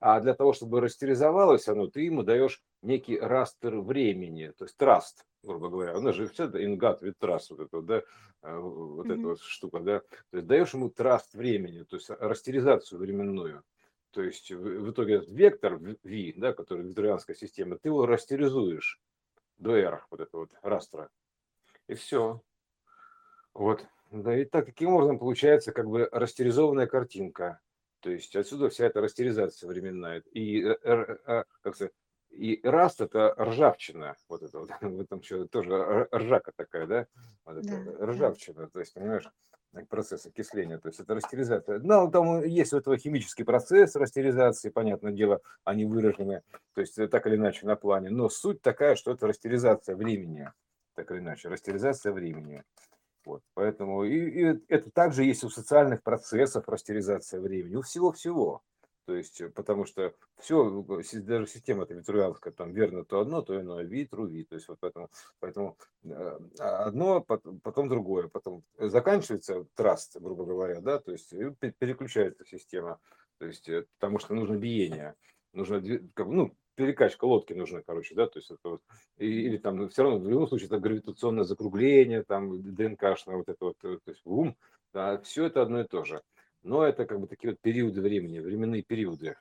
А для того, чтобы растеризовалось оно, ты ему даешь некий растер времени, то есть траст, грубо говоря. Оно же все это ингат вид траст, вот это, да, а, вот эта вот штука, да. То есть даешь ему траст времени, то есть растеризацию временную. То есть в, итоге этот вектор V, да, который викторианская система, ты его растеризуешь до R, вот это вот растра. И все. Вот. Да, и так, таким образом получается как бы растеризованная картинка. То есть отсюда вся эта растеризация временная. И, э, э, э, как сказать, и раст это ржавчина, вот это вот, *laughs* в этом еще тоже ржака такая, да, вот это Да, да. ржавчина, то есть, понимаешь, процесс окисления, то есть это растеризация. Ну, там есть у этого химический процесс растеризации, понятное дело, они выражены, то есть так или иначе на плане, но суть такая, что это растеризация времени, так или иначе, растеризация времени. Вот, поэтому и, и это также есть у социальных процессов растеризация времени, у всего-всего. То есть, э, потому что все, даже система это витруянская, там верно то одно, то иное, витру, вид. То есть, вот поэтому, поэтому э, одно, потом другое, потом заканчивается траст, грубо говоря, да, то есть переключается система, то есть, э, потому что нужно биение, нужно, ну, перекачка лодки нужна, короче, да, то есть это вот, и, или там ну, все равно в любом случае это гравитационное закругление, там ДНКшное вот это вот, э, то есть ум, да, все это одно и то же. Но это как бы такие вот периоды времени, временные периоды,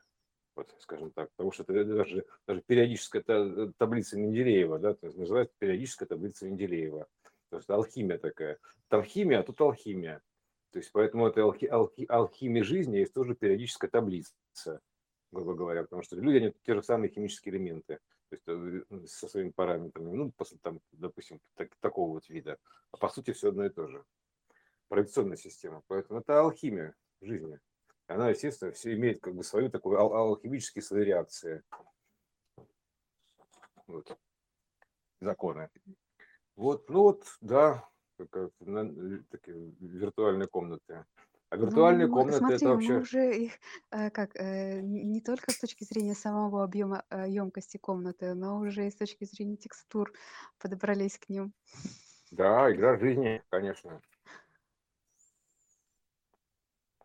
вот, скажем так, потому что это даже, даже периодическая э, таблица Менделеева, да, то есть называется периодическая таблица Менделеева. То есть алхимия такая. Там химия, а тут алхимия. То есть поэтому это алхи, алхи, алхимия жизни есть тоже периодическая таблица, грубо говоря, потому что люди, они те же самые химические элементы, то есть э, со своими параметрами, ну, после, там, допустим, так, такого вот вида. А по сути все одно и то же. Проекционная система. Поэтому это алхимия жизни. Она, естественно, все имеет как бы свою такую ал- алхимические свои реакции. Вот. Законы. Вот, ну вот, да, как, такие виртуальные комнаты. А Ну, виртуальные мы, комнаты это смотри, мы вообще, уже их э, как э, не только с точки зрения самого объема э, емкости комнаты, но уже и с точки зрения текстур подобрались к ним. да, игра жизни, конечно,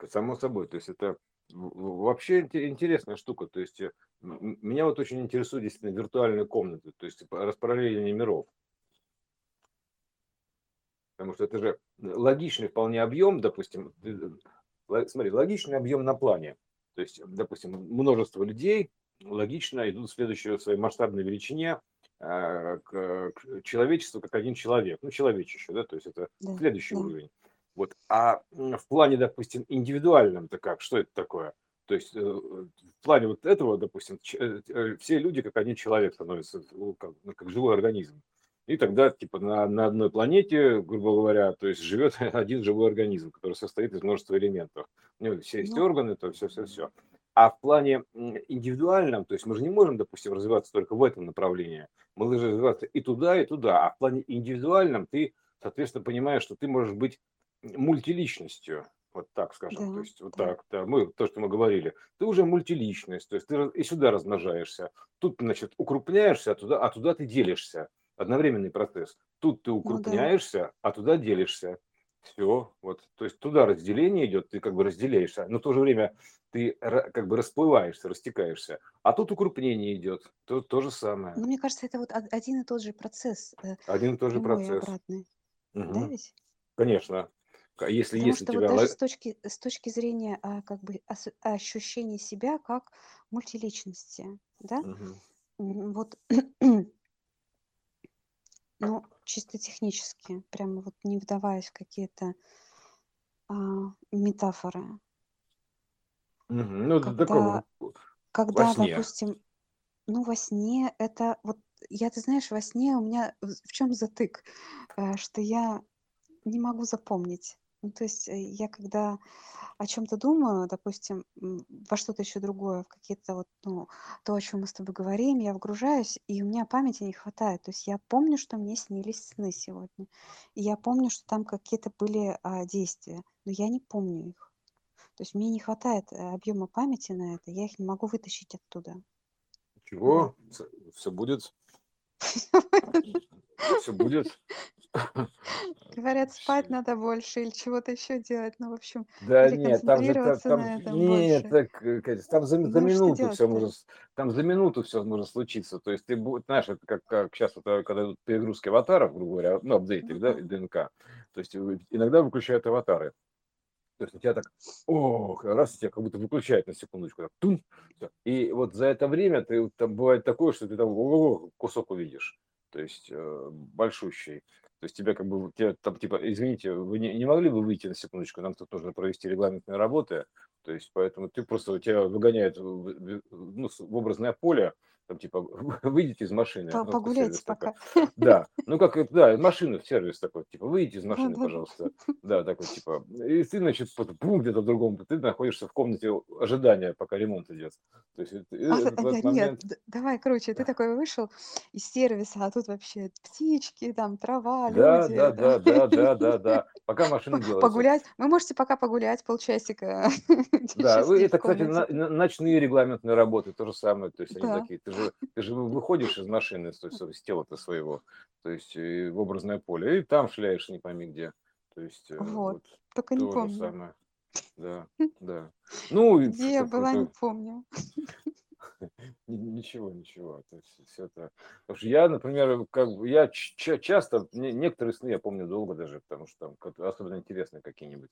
само собой. То есть это в- вообще инте- интересная штука. То есть э, м- м- меня вот очень интересуют действительно виртуальные комнаты, то есть типа, распараллеление миров. Потому что это же логичный вполне объем, допустим, э, смотри, логичный объем на плане. То есть, допустим, множество людей логично идут в следующей своей масштабной величине э, к, к человечеству как один человек, ну, человечище, да, то есть это Да, следующий да. уровень. Вот. А в плане, допустим, индивидуальном-то как, что это такое? То есть э, в плане вот этого, допустим, э, э, все люди как один человек становятся, как, ну, как живой организм. И тогда, типа, на, на одной планете, грубо говоря, то есть живет *laughs* один живой организм, который состоит из множества элементов. У него все есть Ну, органы, то все-все-все. А в плане индивидуальном, то есть мы же не можем, допустим, развиваться только в этом направлении. Мы должны развиваться и туда, и туда. А в плане индивидуальном ты, соответственно, понимаешь, что ты можешь быть мультиличностью. Вот так скажем. То да, есть вот да. так, да, мы, то, что мы говорили. Ты уже мультиличность, то есть ты и сюда размножаешься. Тут, значит, укрупняешься, а туда, а туда ты делишься. Одновременный процесс. Тут ты Ну да. укрупняешься, а туда делишься. Все, вот, то есть туда разделение идет, ты как бы разделяешься, но в то же время ты как бы расплываешься, растекаешься, а тут укрупнение идет, то, то же самое, Ну, мне кажется, это вот од- один и тот же процесс, э, один и тот же процесс. обратный. Да, Мгм. ведь? Конечно, если Потому если что вот тебя, даже ло- с точки, с точки зрения а, как бы ос- ощущения себя как мультиличности, да. М, вот, *clears throat* ну, чисто технически, прямо вот не вдаваясь в какие-то а, метафоры, Мгм. ну когда, такое во когда, сне, допустим, ну, во сне это вот, я, ты знаешь, во сне у меня в в чем затык, Э, что я не могу запомнить. Ну, то есть э, я когда о чем-то думаю, допустим, во что-то еще другое, в какие-то вот, ну, то, о чем мы с тобой говорим, я вгружаюсь, и у меня памяти не хватает. То есть я помню, что мне снились сны сегодня. И я помню, что там какие-то были а, действия, но я не помню их. То есть мне не хватает э, объема памяти на это, я их не могу вытащить оттуда. Чего, все будет, *laughs* все будет. *laughs* Говорят, спать надо больше или чего-то еще делать, ну, в общем, Да нет, там же там, этом нет, больше. так, э, Катя, там за, Ну, минуту все может, там за минуту все может случиться. То есть ты будешь, знаешь, это как, как сейчас, вот, э, когда идут перегрузки аватаров, грубо говоря, ну, апдейты, да, ДНК. То есть иногда выключают аватары. То есть у тебя так, ох, раз у тебя как будто выключает на секундочку, так, всё. и вот за это время ты там бывает такое, что ты там о, кусок увидишь, то есть э, большущий. То есть тебя как бы, тебе там типа, извините, вы не, не могли бы выйти на секундочку, нам тут нужно провести регламентные работы, то есть поэтому ты просто, тебя выгоняют ну, в образное поле, там типа, *laughs* выйдите из машины, По- ну, Погуляйте сервис такой. пока. Да, *laughs* ну как, да, машина, сервис такой, типа, выйдите из машины, пожалуйста. Да, такой, типа, и ты, значит, бум, где-то в другом, ты находишься в комнате ожидания, пока ремонт идет. То есть А, этот, в нет, момент, давай круче. Ты такой вышел из сервиса, а тут вообще птички, там трава, да, люди, да, да, да, да, да, да, *laughs* пока машина делается. погулять. Вы можете пока погулять полчасика, Да, это, в кстати, ночные регламентные работы, то же самое, то есть они такие, ты же, ты же выходишь из машины, то есть из тела-то своего, то есть э, в образное поле, и там шляешь не пойми где, то есть э, Вот, вот только не помню. самое, да, *laughs* да. Ну, Где я была, не помню. *laughs* *laughs* Ничего, ничего. То есть все это. Потому что я, например, как бы я ч- ча- часто не- некоторые сны я помню долго даже, потому что там особенно интересные какие-нибудь.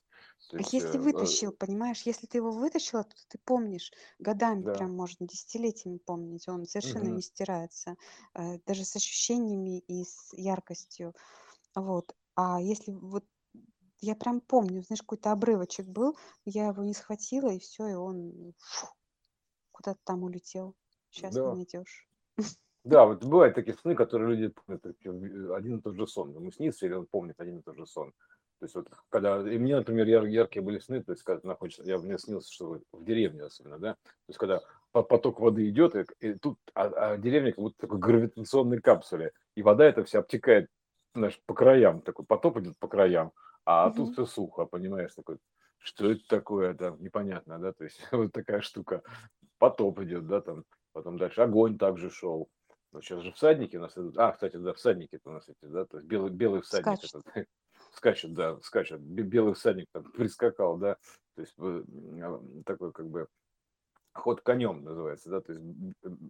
А есть, если э, э, вытащил, понимаешь, если ты его вытащила, то ты помнишь годами, да. прям можно десятилетиями помнить, он совершенно Мгм. не стирается, э, даже с ощущениями и с яркостью. Вот. А если вот Я прям помню, знаешь, какой-то обрывочек был, я его не схватила, и все, и он фу, куда-то там улетел. Сейчас не Да. найдешь. Да, вот бывают такие сны, которые люди помнят причем один и тот же сон. Ему снится, или он помнит один и тот же сон. То есть вот когда, и мне, например, яр- яркие были сны, то есть когда ты находишься, я, мне снился, что в деревне особенно, да, то есть когда по- поток воды идет, и, и тут, а, а деревня как будто такой гравитационной капсуле, и вода эта вся обтекает, знаешь, по краям, такой поток идет по краям, а тут Мгм. все сухо, понимаешь, такой, что это такое, да, непонятно, да, то есть *laughs* вот такая штука, потоп идет, да, там, потом дальше огонь также шел, ну, сейчас же всадники у нас идут. А, кстати, да, всадники у нас эти, да, то есть белый, белый всадник Скачет. этот, скачет, да, скачет. Бе- Белый всадник там прискакал, да, то есть э, такой как бы ход конем называется, да, то есть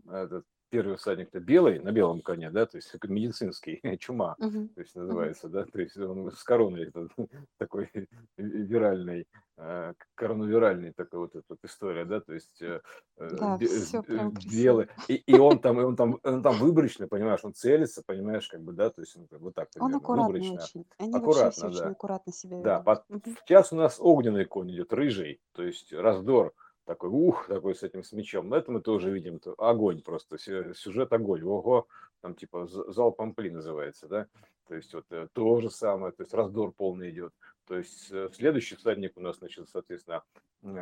этот первый всадник-то белый, на белом коне, да, то есть медицинский, *laughs* чума, Мгм. то есть называется, да, то есть он с короной это, *laughs* такой виральный, э, коронавиральный такой вот эта вот история, да, то есть э, э, Да, бе- все прям белый, и, и он там, и он там, он там выборочно, понимаешь, он целится, понимаешь, как бы, да, то есть он как бы вот так Он примерно, аккуратный выборочно, очень. Они аккуратно, очень да. аккуратно себя Да, ведут. под- Мгм. сейчас у нас огненный конь идет, рыжий, то есть раздор такой, ух, такой с этим с мечом. Но это мы тоже видим, то огонь просто, сю- сюжет огонь. Ого, там типа зал Пампли называется, да? То есть вот э, то же самое, то есть раздор полный идет. То есть э, следующий всадник у нас, значит, соответственно,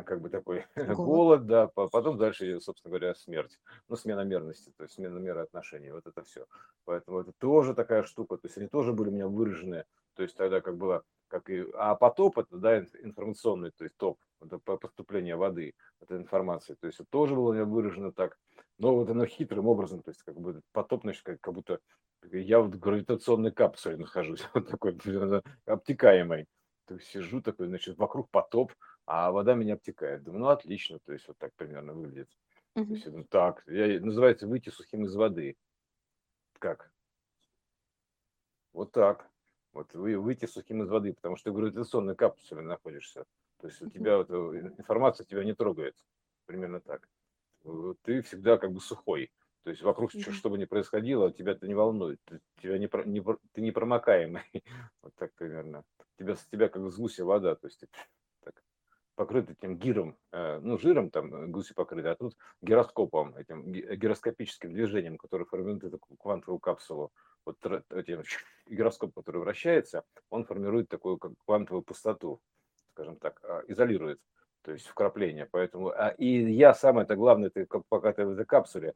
как бы такой *laughs* Голод. голод, да, по- потом дальше, собственно говоря, смерть. Ну, смена мерности, то есть смена меры отношений, вот это все. Поэтому это тоже такая штука, то есть они тоже были у меня выражены, то есть тогда как было, как и, а потоп это, да, инф- информационный, то есть топ, это по- поступление воды, это информация, то есть это тоже было меня выражено так, но вот оно хитрым образом, то есть как бы потоп, значит, как, как будто я вот в гравитационной капсуле нахожусь, *laughs* вот такой обтекаемой, то есть сижу такой, значит, вокруг потоп, а вода меня обтекает. Думаю, ну отлично, то есть вот так примерно выглядит. То Мгм. есть, думаю, так, я, называется выйти сухим из воды. Как? Вот так. Вот вы выйти сухим из воды, потому что в гравитационной капсуле находишься. То есть у тебя вот, э, информация тебя не трогает. Примерно так. Вот Ты всегда как бы сухой. То есть вокруг Да. что бы ни происходило, тебя это не волнует. Ты, тебя не, не, ты непромокаемый. *laughs* Вот так примерно. Тебя, тебя как с гуся вода. То есть ты *laughs* так покрыт этим гиром, э, ну, жиром там э, гуси покрыты, а тут гироскопом, этим ги- гироскопическим движением, которое формирует эту квантовую капсулу. Вот этим *laughs* гироскоп, который вращается, он формирует такую как квантовую пустоту, скажем так, а, изолирует, то есть вкрапление. Поэтому, а, и я самое это главное, ты пока ты в этой капсуле,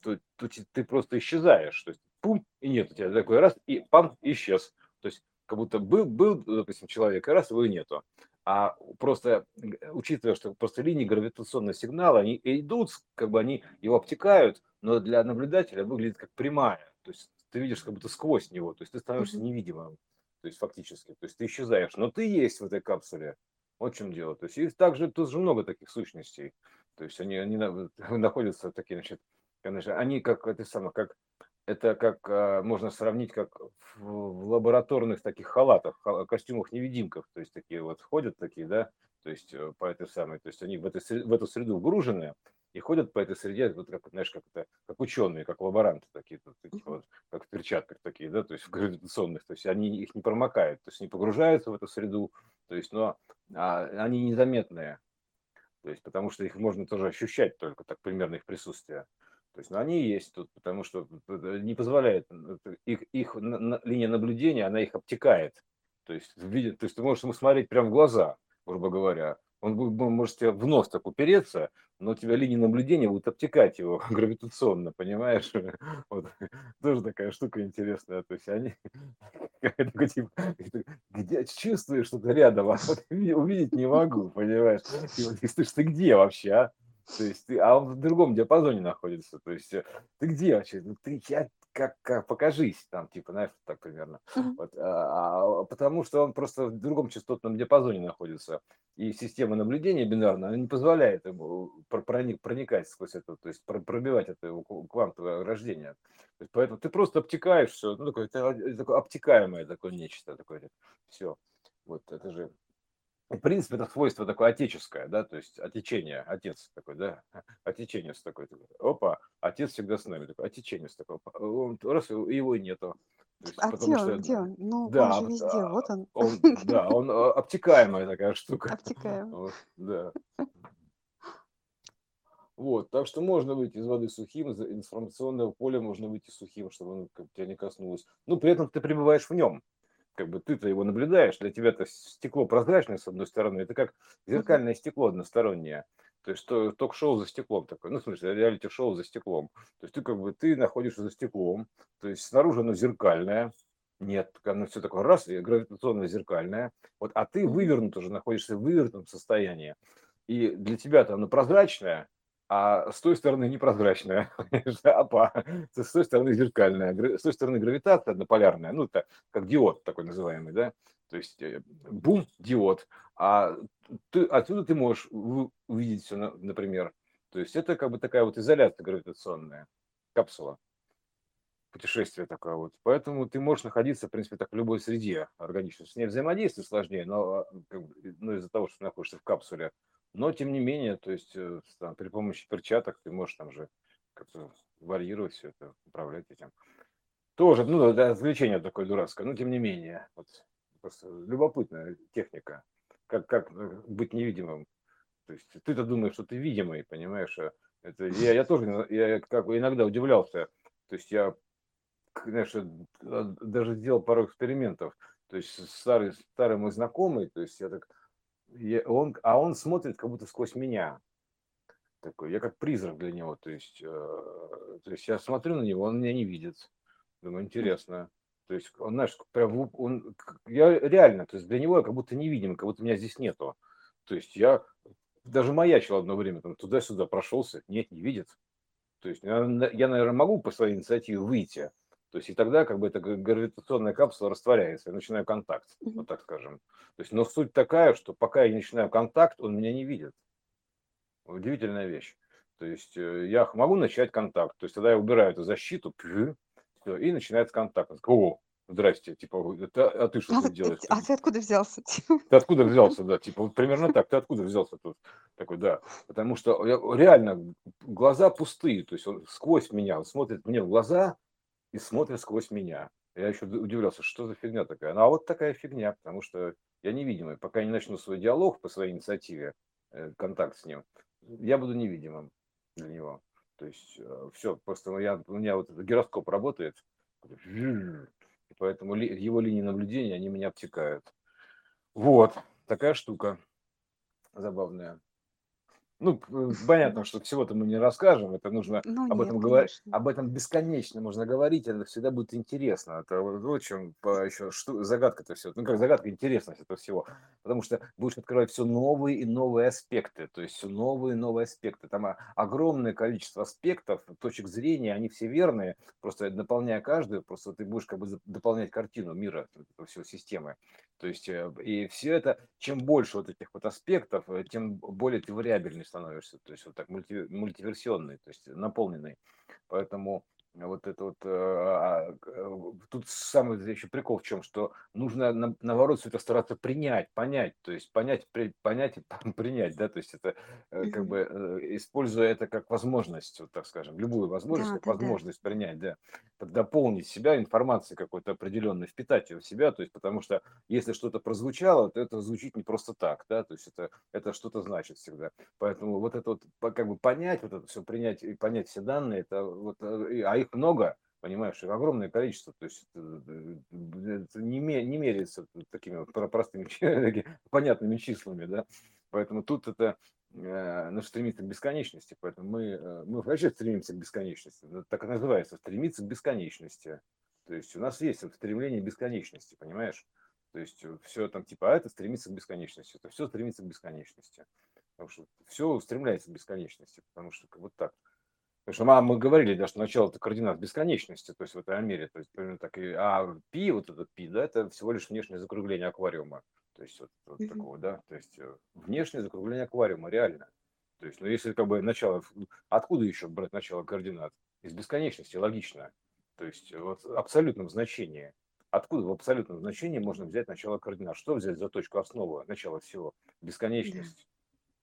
то, то ты просто исчезаешь, то есть пум, и нет у тебя такой раз, и пам, исчез. То есть как будто был, был, допустим, человек, и раз его нету. А просто э, учитывая, что просто линии гравитационного сигнала, они идут, как бы они его обтекают, но для наблюдателя выглядит как прямая. То есть ты видишь как будто сквозь него, то есть ты становишься невидимым, то есть фактически, то есть ты исчезаешь, но ты есть в этой капсуле. Вот в чем дело. То есть и также тут же много таких сущностей. То есть они, они на- *laughs* находятся такие, значит, конечно, они как это самое, как это как а, можно сравнить как в, лабораторных таких халатах, ха- костюмах невидимках, то есть такие вот ходят такие, да, то есть э, по этой самой, то есть они в, этой, в эту среду вгружены и ходят по этой среде, вот как, знаешь, как это, как ученые, как лаборанты такие, тут такие вот, как в перчатках такие, да, то есть в гравитационных, то есть они их не промокают, то есть они погружаются в эту среду, то есть, но а, они незаметные, то есть потому что их можно тоже ощущать только так примерно их присутствие. То есть, но они есть тут, потому что не позволяет э, их, их на- на- линия наблюдения, она их обтекает. То есть, видит, то есть ты можешь ему смотреть прямо в глаза, грубо говоря. Он бу- может тебе в нос так упереться, но у тебя линия наблюдения будет обтекать его *laughs* гравитационно, понимаешь? *laughs* Вот. Тоже такая штука интересная. То есть они *laughs* типа, где чувствую что-то рядом, а вот уви- увидеть не могу, понимаешь? И слышишь, ты где вообще, а? То есть ты, а он в другом диапазоне находится. То есть э, ты где вообще? Ну, Ты я, как, как покажись там, типа, знаешь, так примерно. Мгм. Вот, а, а, потому что он просто в другом частотном диапазоне находится. И система наблюдения бинарная, не позволяет ему про- проник- проникать сквозь это, то есть про- пробивать это его квантовое рождение. Есть поэтому ты просто обтекаешь все, ну, такое, это, э, такое обтекаемое такое нечто, такое, все. Вот это же в принципе, это свойство такое отеческое, да, то есть отечение, отец такой, да, *laughs* отеченец такой, такой. опа, отец всегда с нами, такой, отеченец такой, он, раз его и нету, есть, а где он? что, Где он? Ну, он да, же вот, везде. а, Вот он. он, *laughs* да, он а, обтекаемая такая штука. Обтекаем. Вот, да. Вот, так что можно выйти из воды сухим, из информационного поля можно выйти сухим, чтобы оно бы тебя не коснулось. Ну, при этом ты пребываешь в нем. Как бы ты-то его наблюдаешь, для тебя это стекло прозрачное, с одной стороны, это как зеркальное стекло одностороннее. То есть то- ток-шоу за стеклом такое, ну, в смысле, реалити-шоу за стеклом. То есть ты как бы, ты находишься за стеклом, то есть снаружи оно зеркальное, нет, оно все такое раз, и гравитационно зеркальное, вот, а ты вывернут уже, находишься в вывернутом состоянии. И для тебя-то оно прозрачное, а с той стороны непрозрачная, *laughs* апа, с той стороны зеркальная, с той стороны гравитация однополярная, ну, это как диод такой называемый, да, то есть э, бум, диод, а ты, отсюда ты можешь увидеть все, например, то есть это как бы такая вот изоляция гравитационная, капсула, путешествие такое вот, поэтому ты можешь находиться, в принципе, так в любой среде. Органической, с ней взаимодействие сложнее, но а, как бы, ну, из-за того, что ты находишься в капсуле, но тем не менее, то есть э, там, при помощи перчаток ты можешь там же как-то варьировать все это, управлять этим. Тоже, ну, да, развлечение такое дурацкое, но тем не менее. Вот, просто любопытная техника, как, как э, быть невидимым. То есть ты-то думаешь, что ты видимый, понимаешь? а Это, я, я тоже я как иногда удивлялся. То есть я, к- знаешь, э, д- даже сделал пару экспериментов. То есть старый, старый мой знакомый, то есть я так, он, а он смотрит как будто сквозь меня. Такой, я как призрак для него, то есть, э, то есть я смотрю на него, он меня не видит, думаю, интересно, то есть он, знаешь, прям, он, я реально, то есть для него я как будто невидимый, как будто меня здесь нету, то есть я даже маячил одно время, там туда-сюда прошелся, нет, не видит, то есть я, наверное, могу по своей инициативе выйти, то есть и тогда как бы эта гравитационная капсула растворяется, я начинаю контакт, вот так скажем, то есть, но суть такая, что пока я не начинаю контакт, он меня не видит, Удивительная вещь. То есть э, я могу начать контакт. То есть тогда я убираю эту защиту, всё, и начинается контакт. О, здрасте, типа, это, а ты что А тут делаешь? а ты откуда взялся? Типа, Ты откуда взялся, да, типа, вот примерно так, ты откуда взялся тут? Такой, да, потому что я- реально глаза пустые, то есть он сквозь меня, он смотрит мне в глаза и смотрит сквозь меня. Я еще удивлялся, что за фигня такая. Ну, а вот такая фигня, потому что я невидимый. Пока не начну свой диалог по своей инициативе, э, контакт с ним, я буду невидимым для него. То есть все, просто я, у меня вот гироскоп работает, поэтому его линии наблюдения, они меня обтекают. Вот, такая штука забавная. Ну, п- понятно, что всего-то мы не расскажем, это нужно Ну об нет, этом говорить, конечно. об этом бесконечно можно говорить, это всегда будет интересно. Это вот в чем еще что, загадка-то все. Ну, как загадка, интересность этого всего. Потому что будешь открывать все новые и новые аспекты, то есть все новые и новые аспекты. Там огромное количество аспектов, точек зрения, они все верные, просто наполняя каждую, просто ты будешь как бы дополнять картину мира, всего системы. То есть, э, и все это, чем больше вот этих вот аспектов, э, тем более ты вариабельный становишься, то есть вот так мульти, мультиверсионный, то есть наполненный. Поэтому вот это вот, э, а, э, тут самый еще прикол в чем, что нужно на- наоборот все это стараться принять, понять, то есть понять, при- понять и *laughs* принять, да, то есть это э, как бы используя это как возможность, вот так скажем, любую возможность, Да, как да, да. возможность принять, да, дополнить себя информацией какой-то определенной, впитать ее в себя, то есть потому что если что-то прозвучало, то это звучит не просто так, да, то есть это, это что-то значит всегда. Поэтому вот это вот как бы понять, вот это все принять и понять все данные, это вот, а их много, понимаешь, их огромное количество, то есть это, э, это не, не меряется такими вот про- простыми, *laughs* понятными числами, да, поэтому тут это э, ну, стремится к бесконечности, поэтому мы, э, мы вообще стремимся к бесконечности, Это так и называется, стремиться к бесконечности, то есть у нас есть стремление к бесконечности, понимаешь? То есть все там типа, а это стремится к бесконечности, это все стремится к бесконечности. Потому что все устремляется к бесконечности, потому что вот так. Потому что мы, мы говорили, да, что начало это координат бесконечности, то есть в этой Амере, то есть примерно так и, а пи, вот этот пи, да, это всего лишь внешнее закругление аквариума, то есть вот, вот такого, да, то есть э, внешнее закругление аквариума, реально. То есть, ну если как бы начало, откуда еще брать начало координат? Из бесконечности, логично. То есть вот в абсолютном значении. Откуда в абсолютном значении можно взять начало координат? Что взять за точку основы, начало всего? Бесконечность.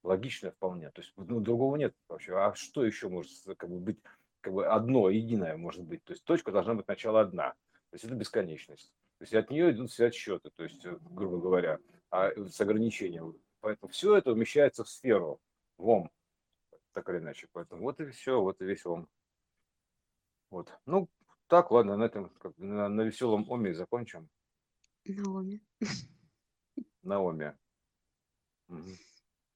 Логично вполне. То есть ну, другого нет вообще. А что еще может как бы, быть, как бы одно, единое может быть? То есть точка должна быть начало одна. То есть это бесконечность. То есть от нее идут все отсчеты, то есть, э, грубо говоря, а с ограничением. Поэтому все это умещается в сферу, в ом, так или иначе. Поэтому вот и все, вот и весь ом. Вот. Ну, так, ладно, на этом, как, на, на веселом оме закончим. Наоми. *laughs* На оме. Мгм.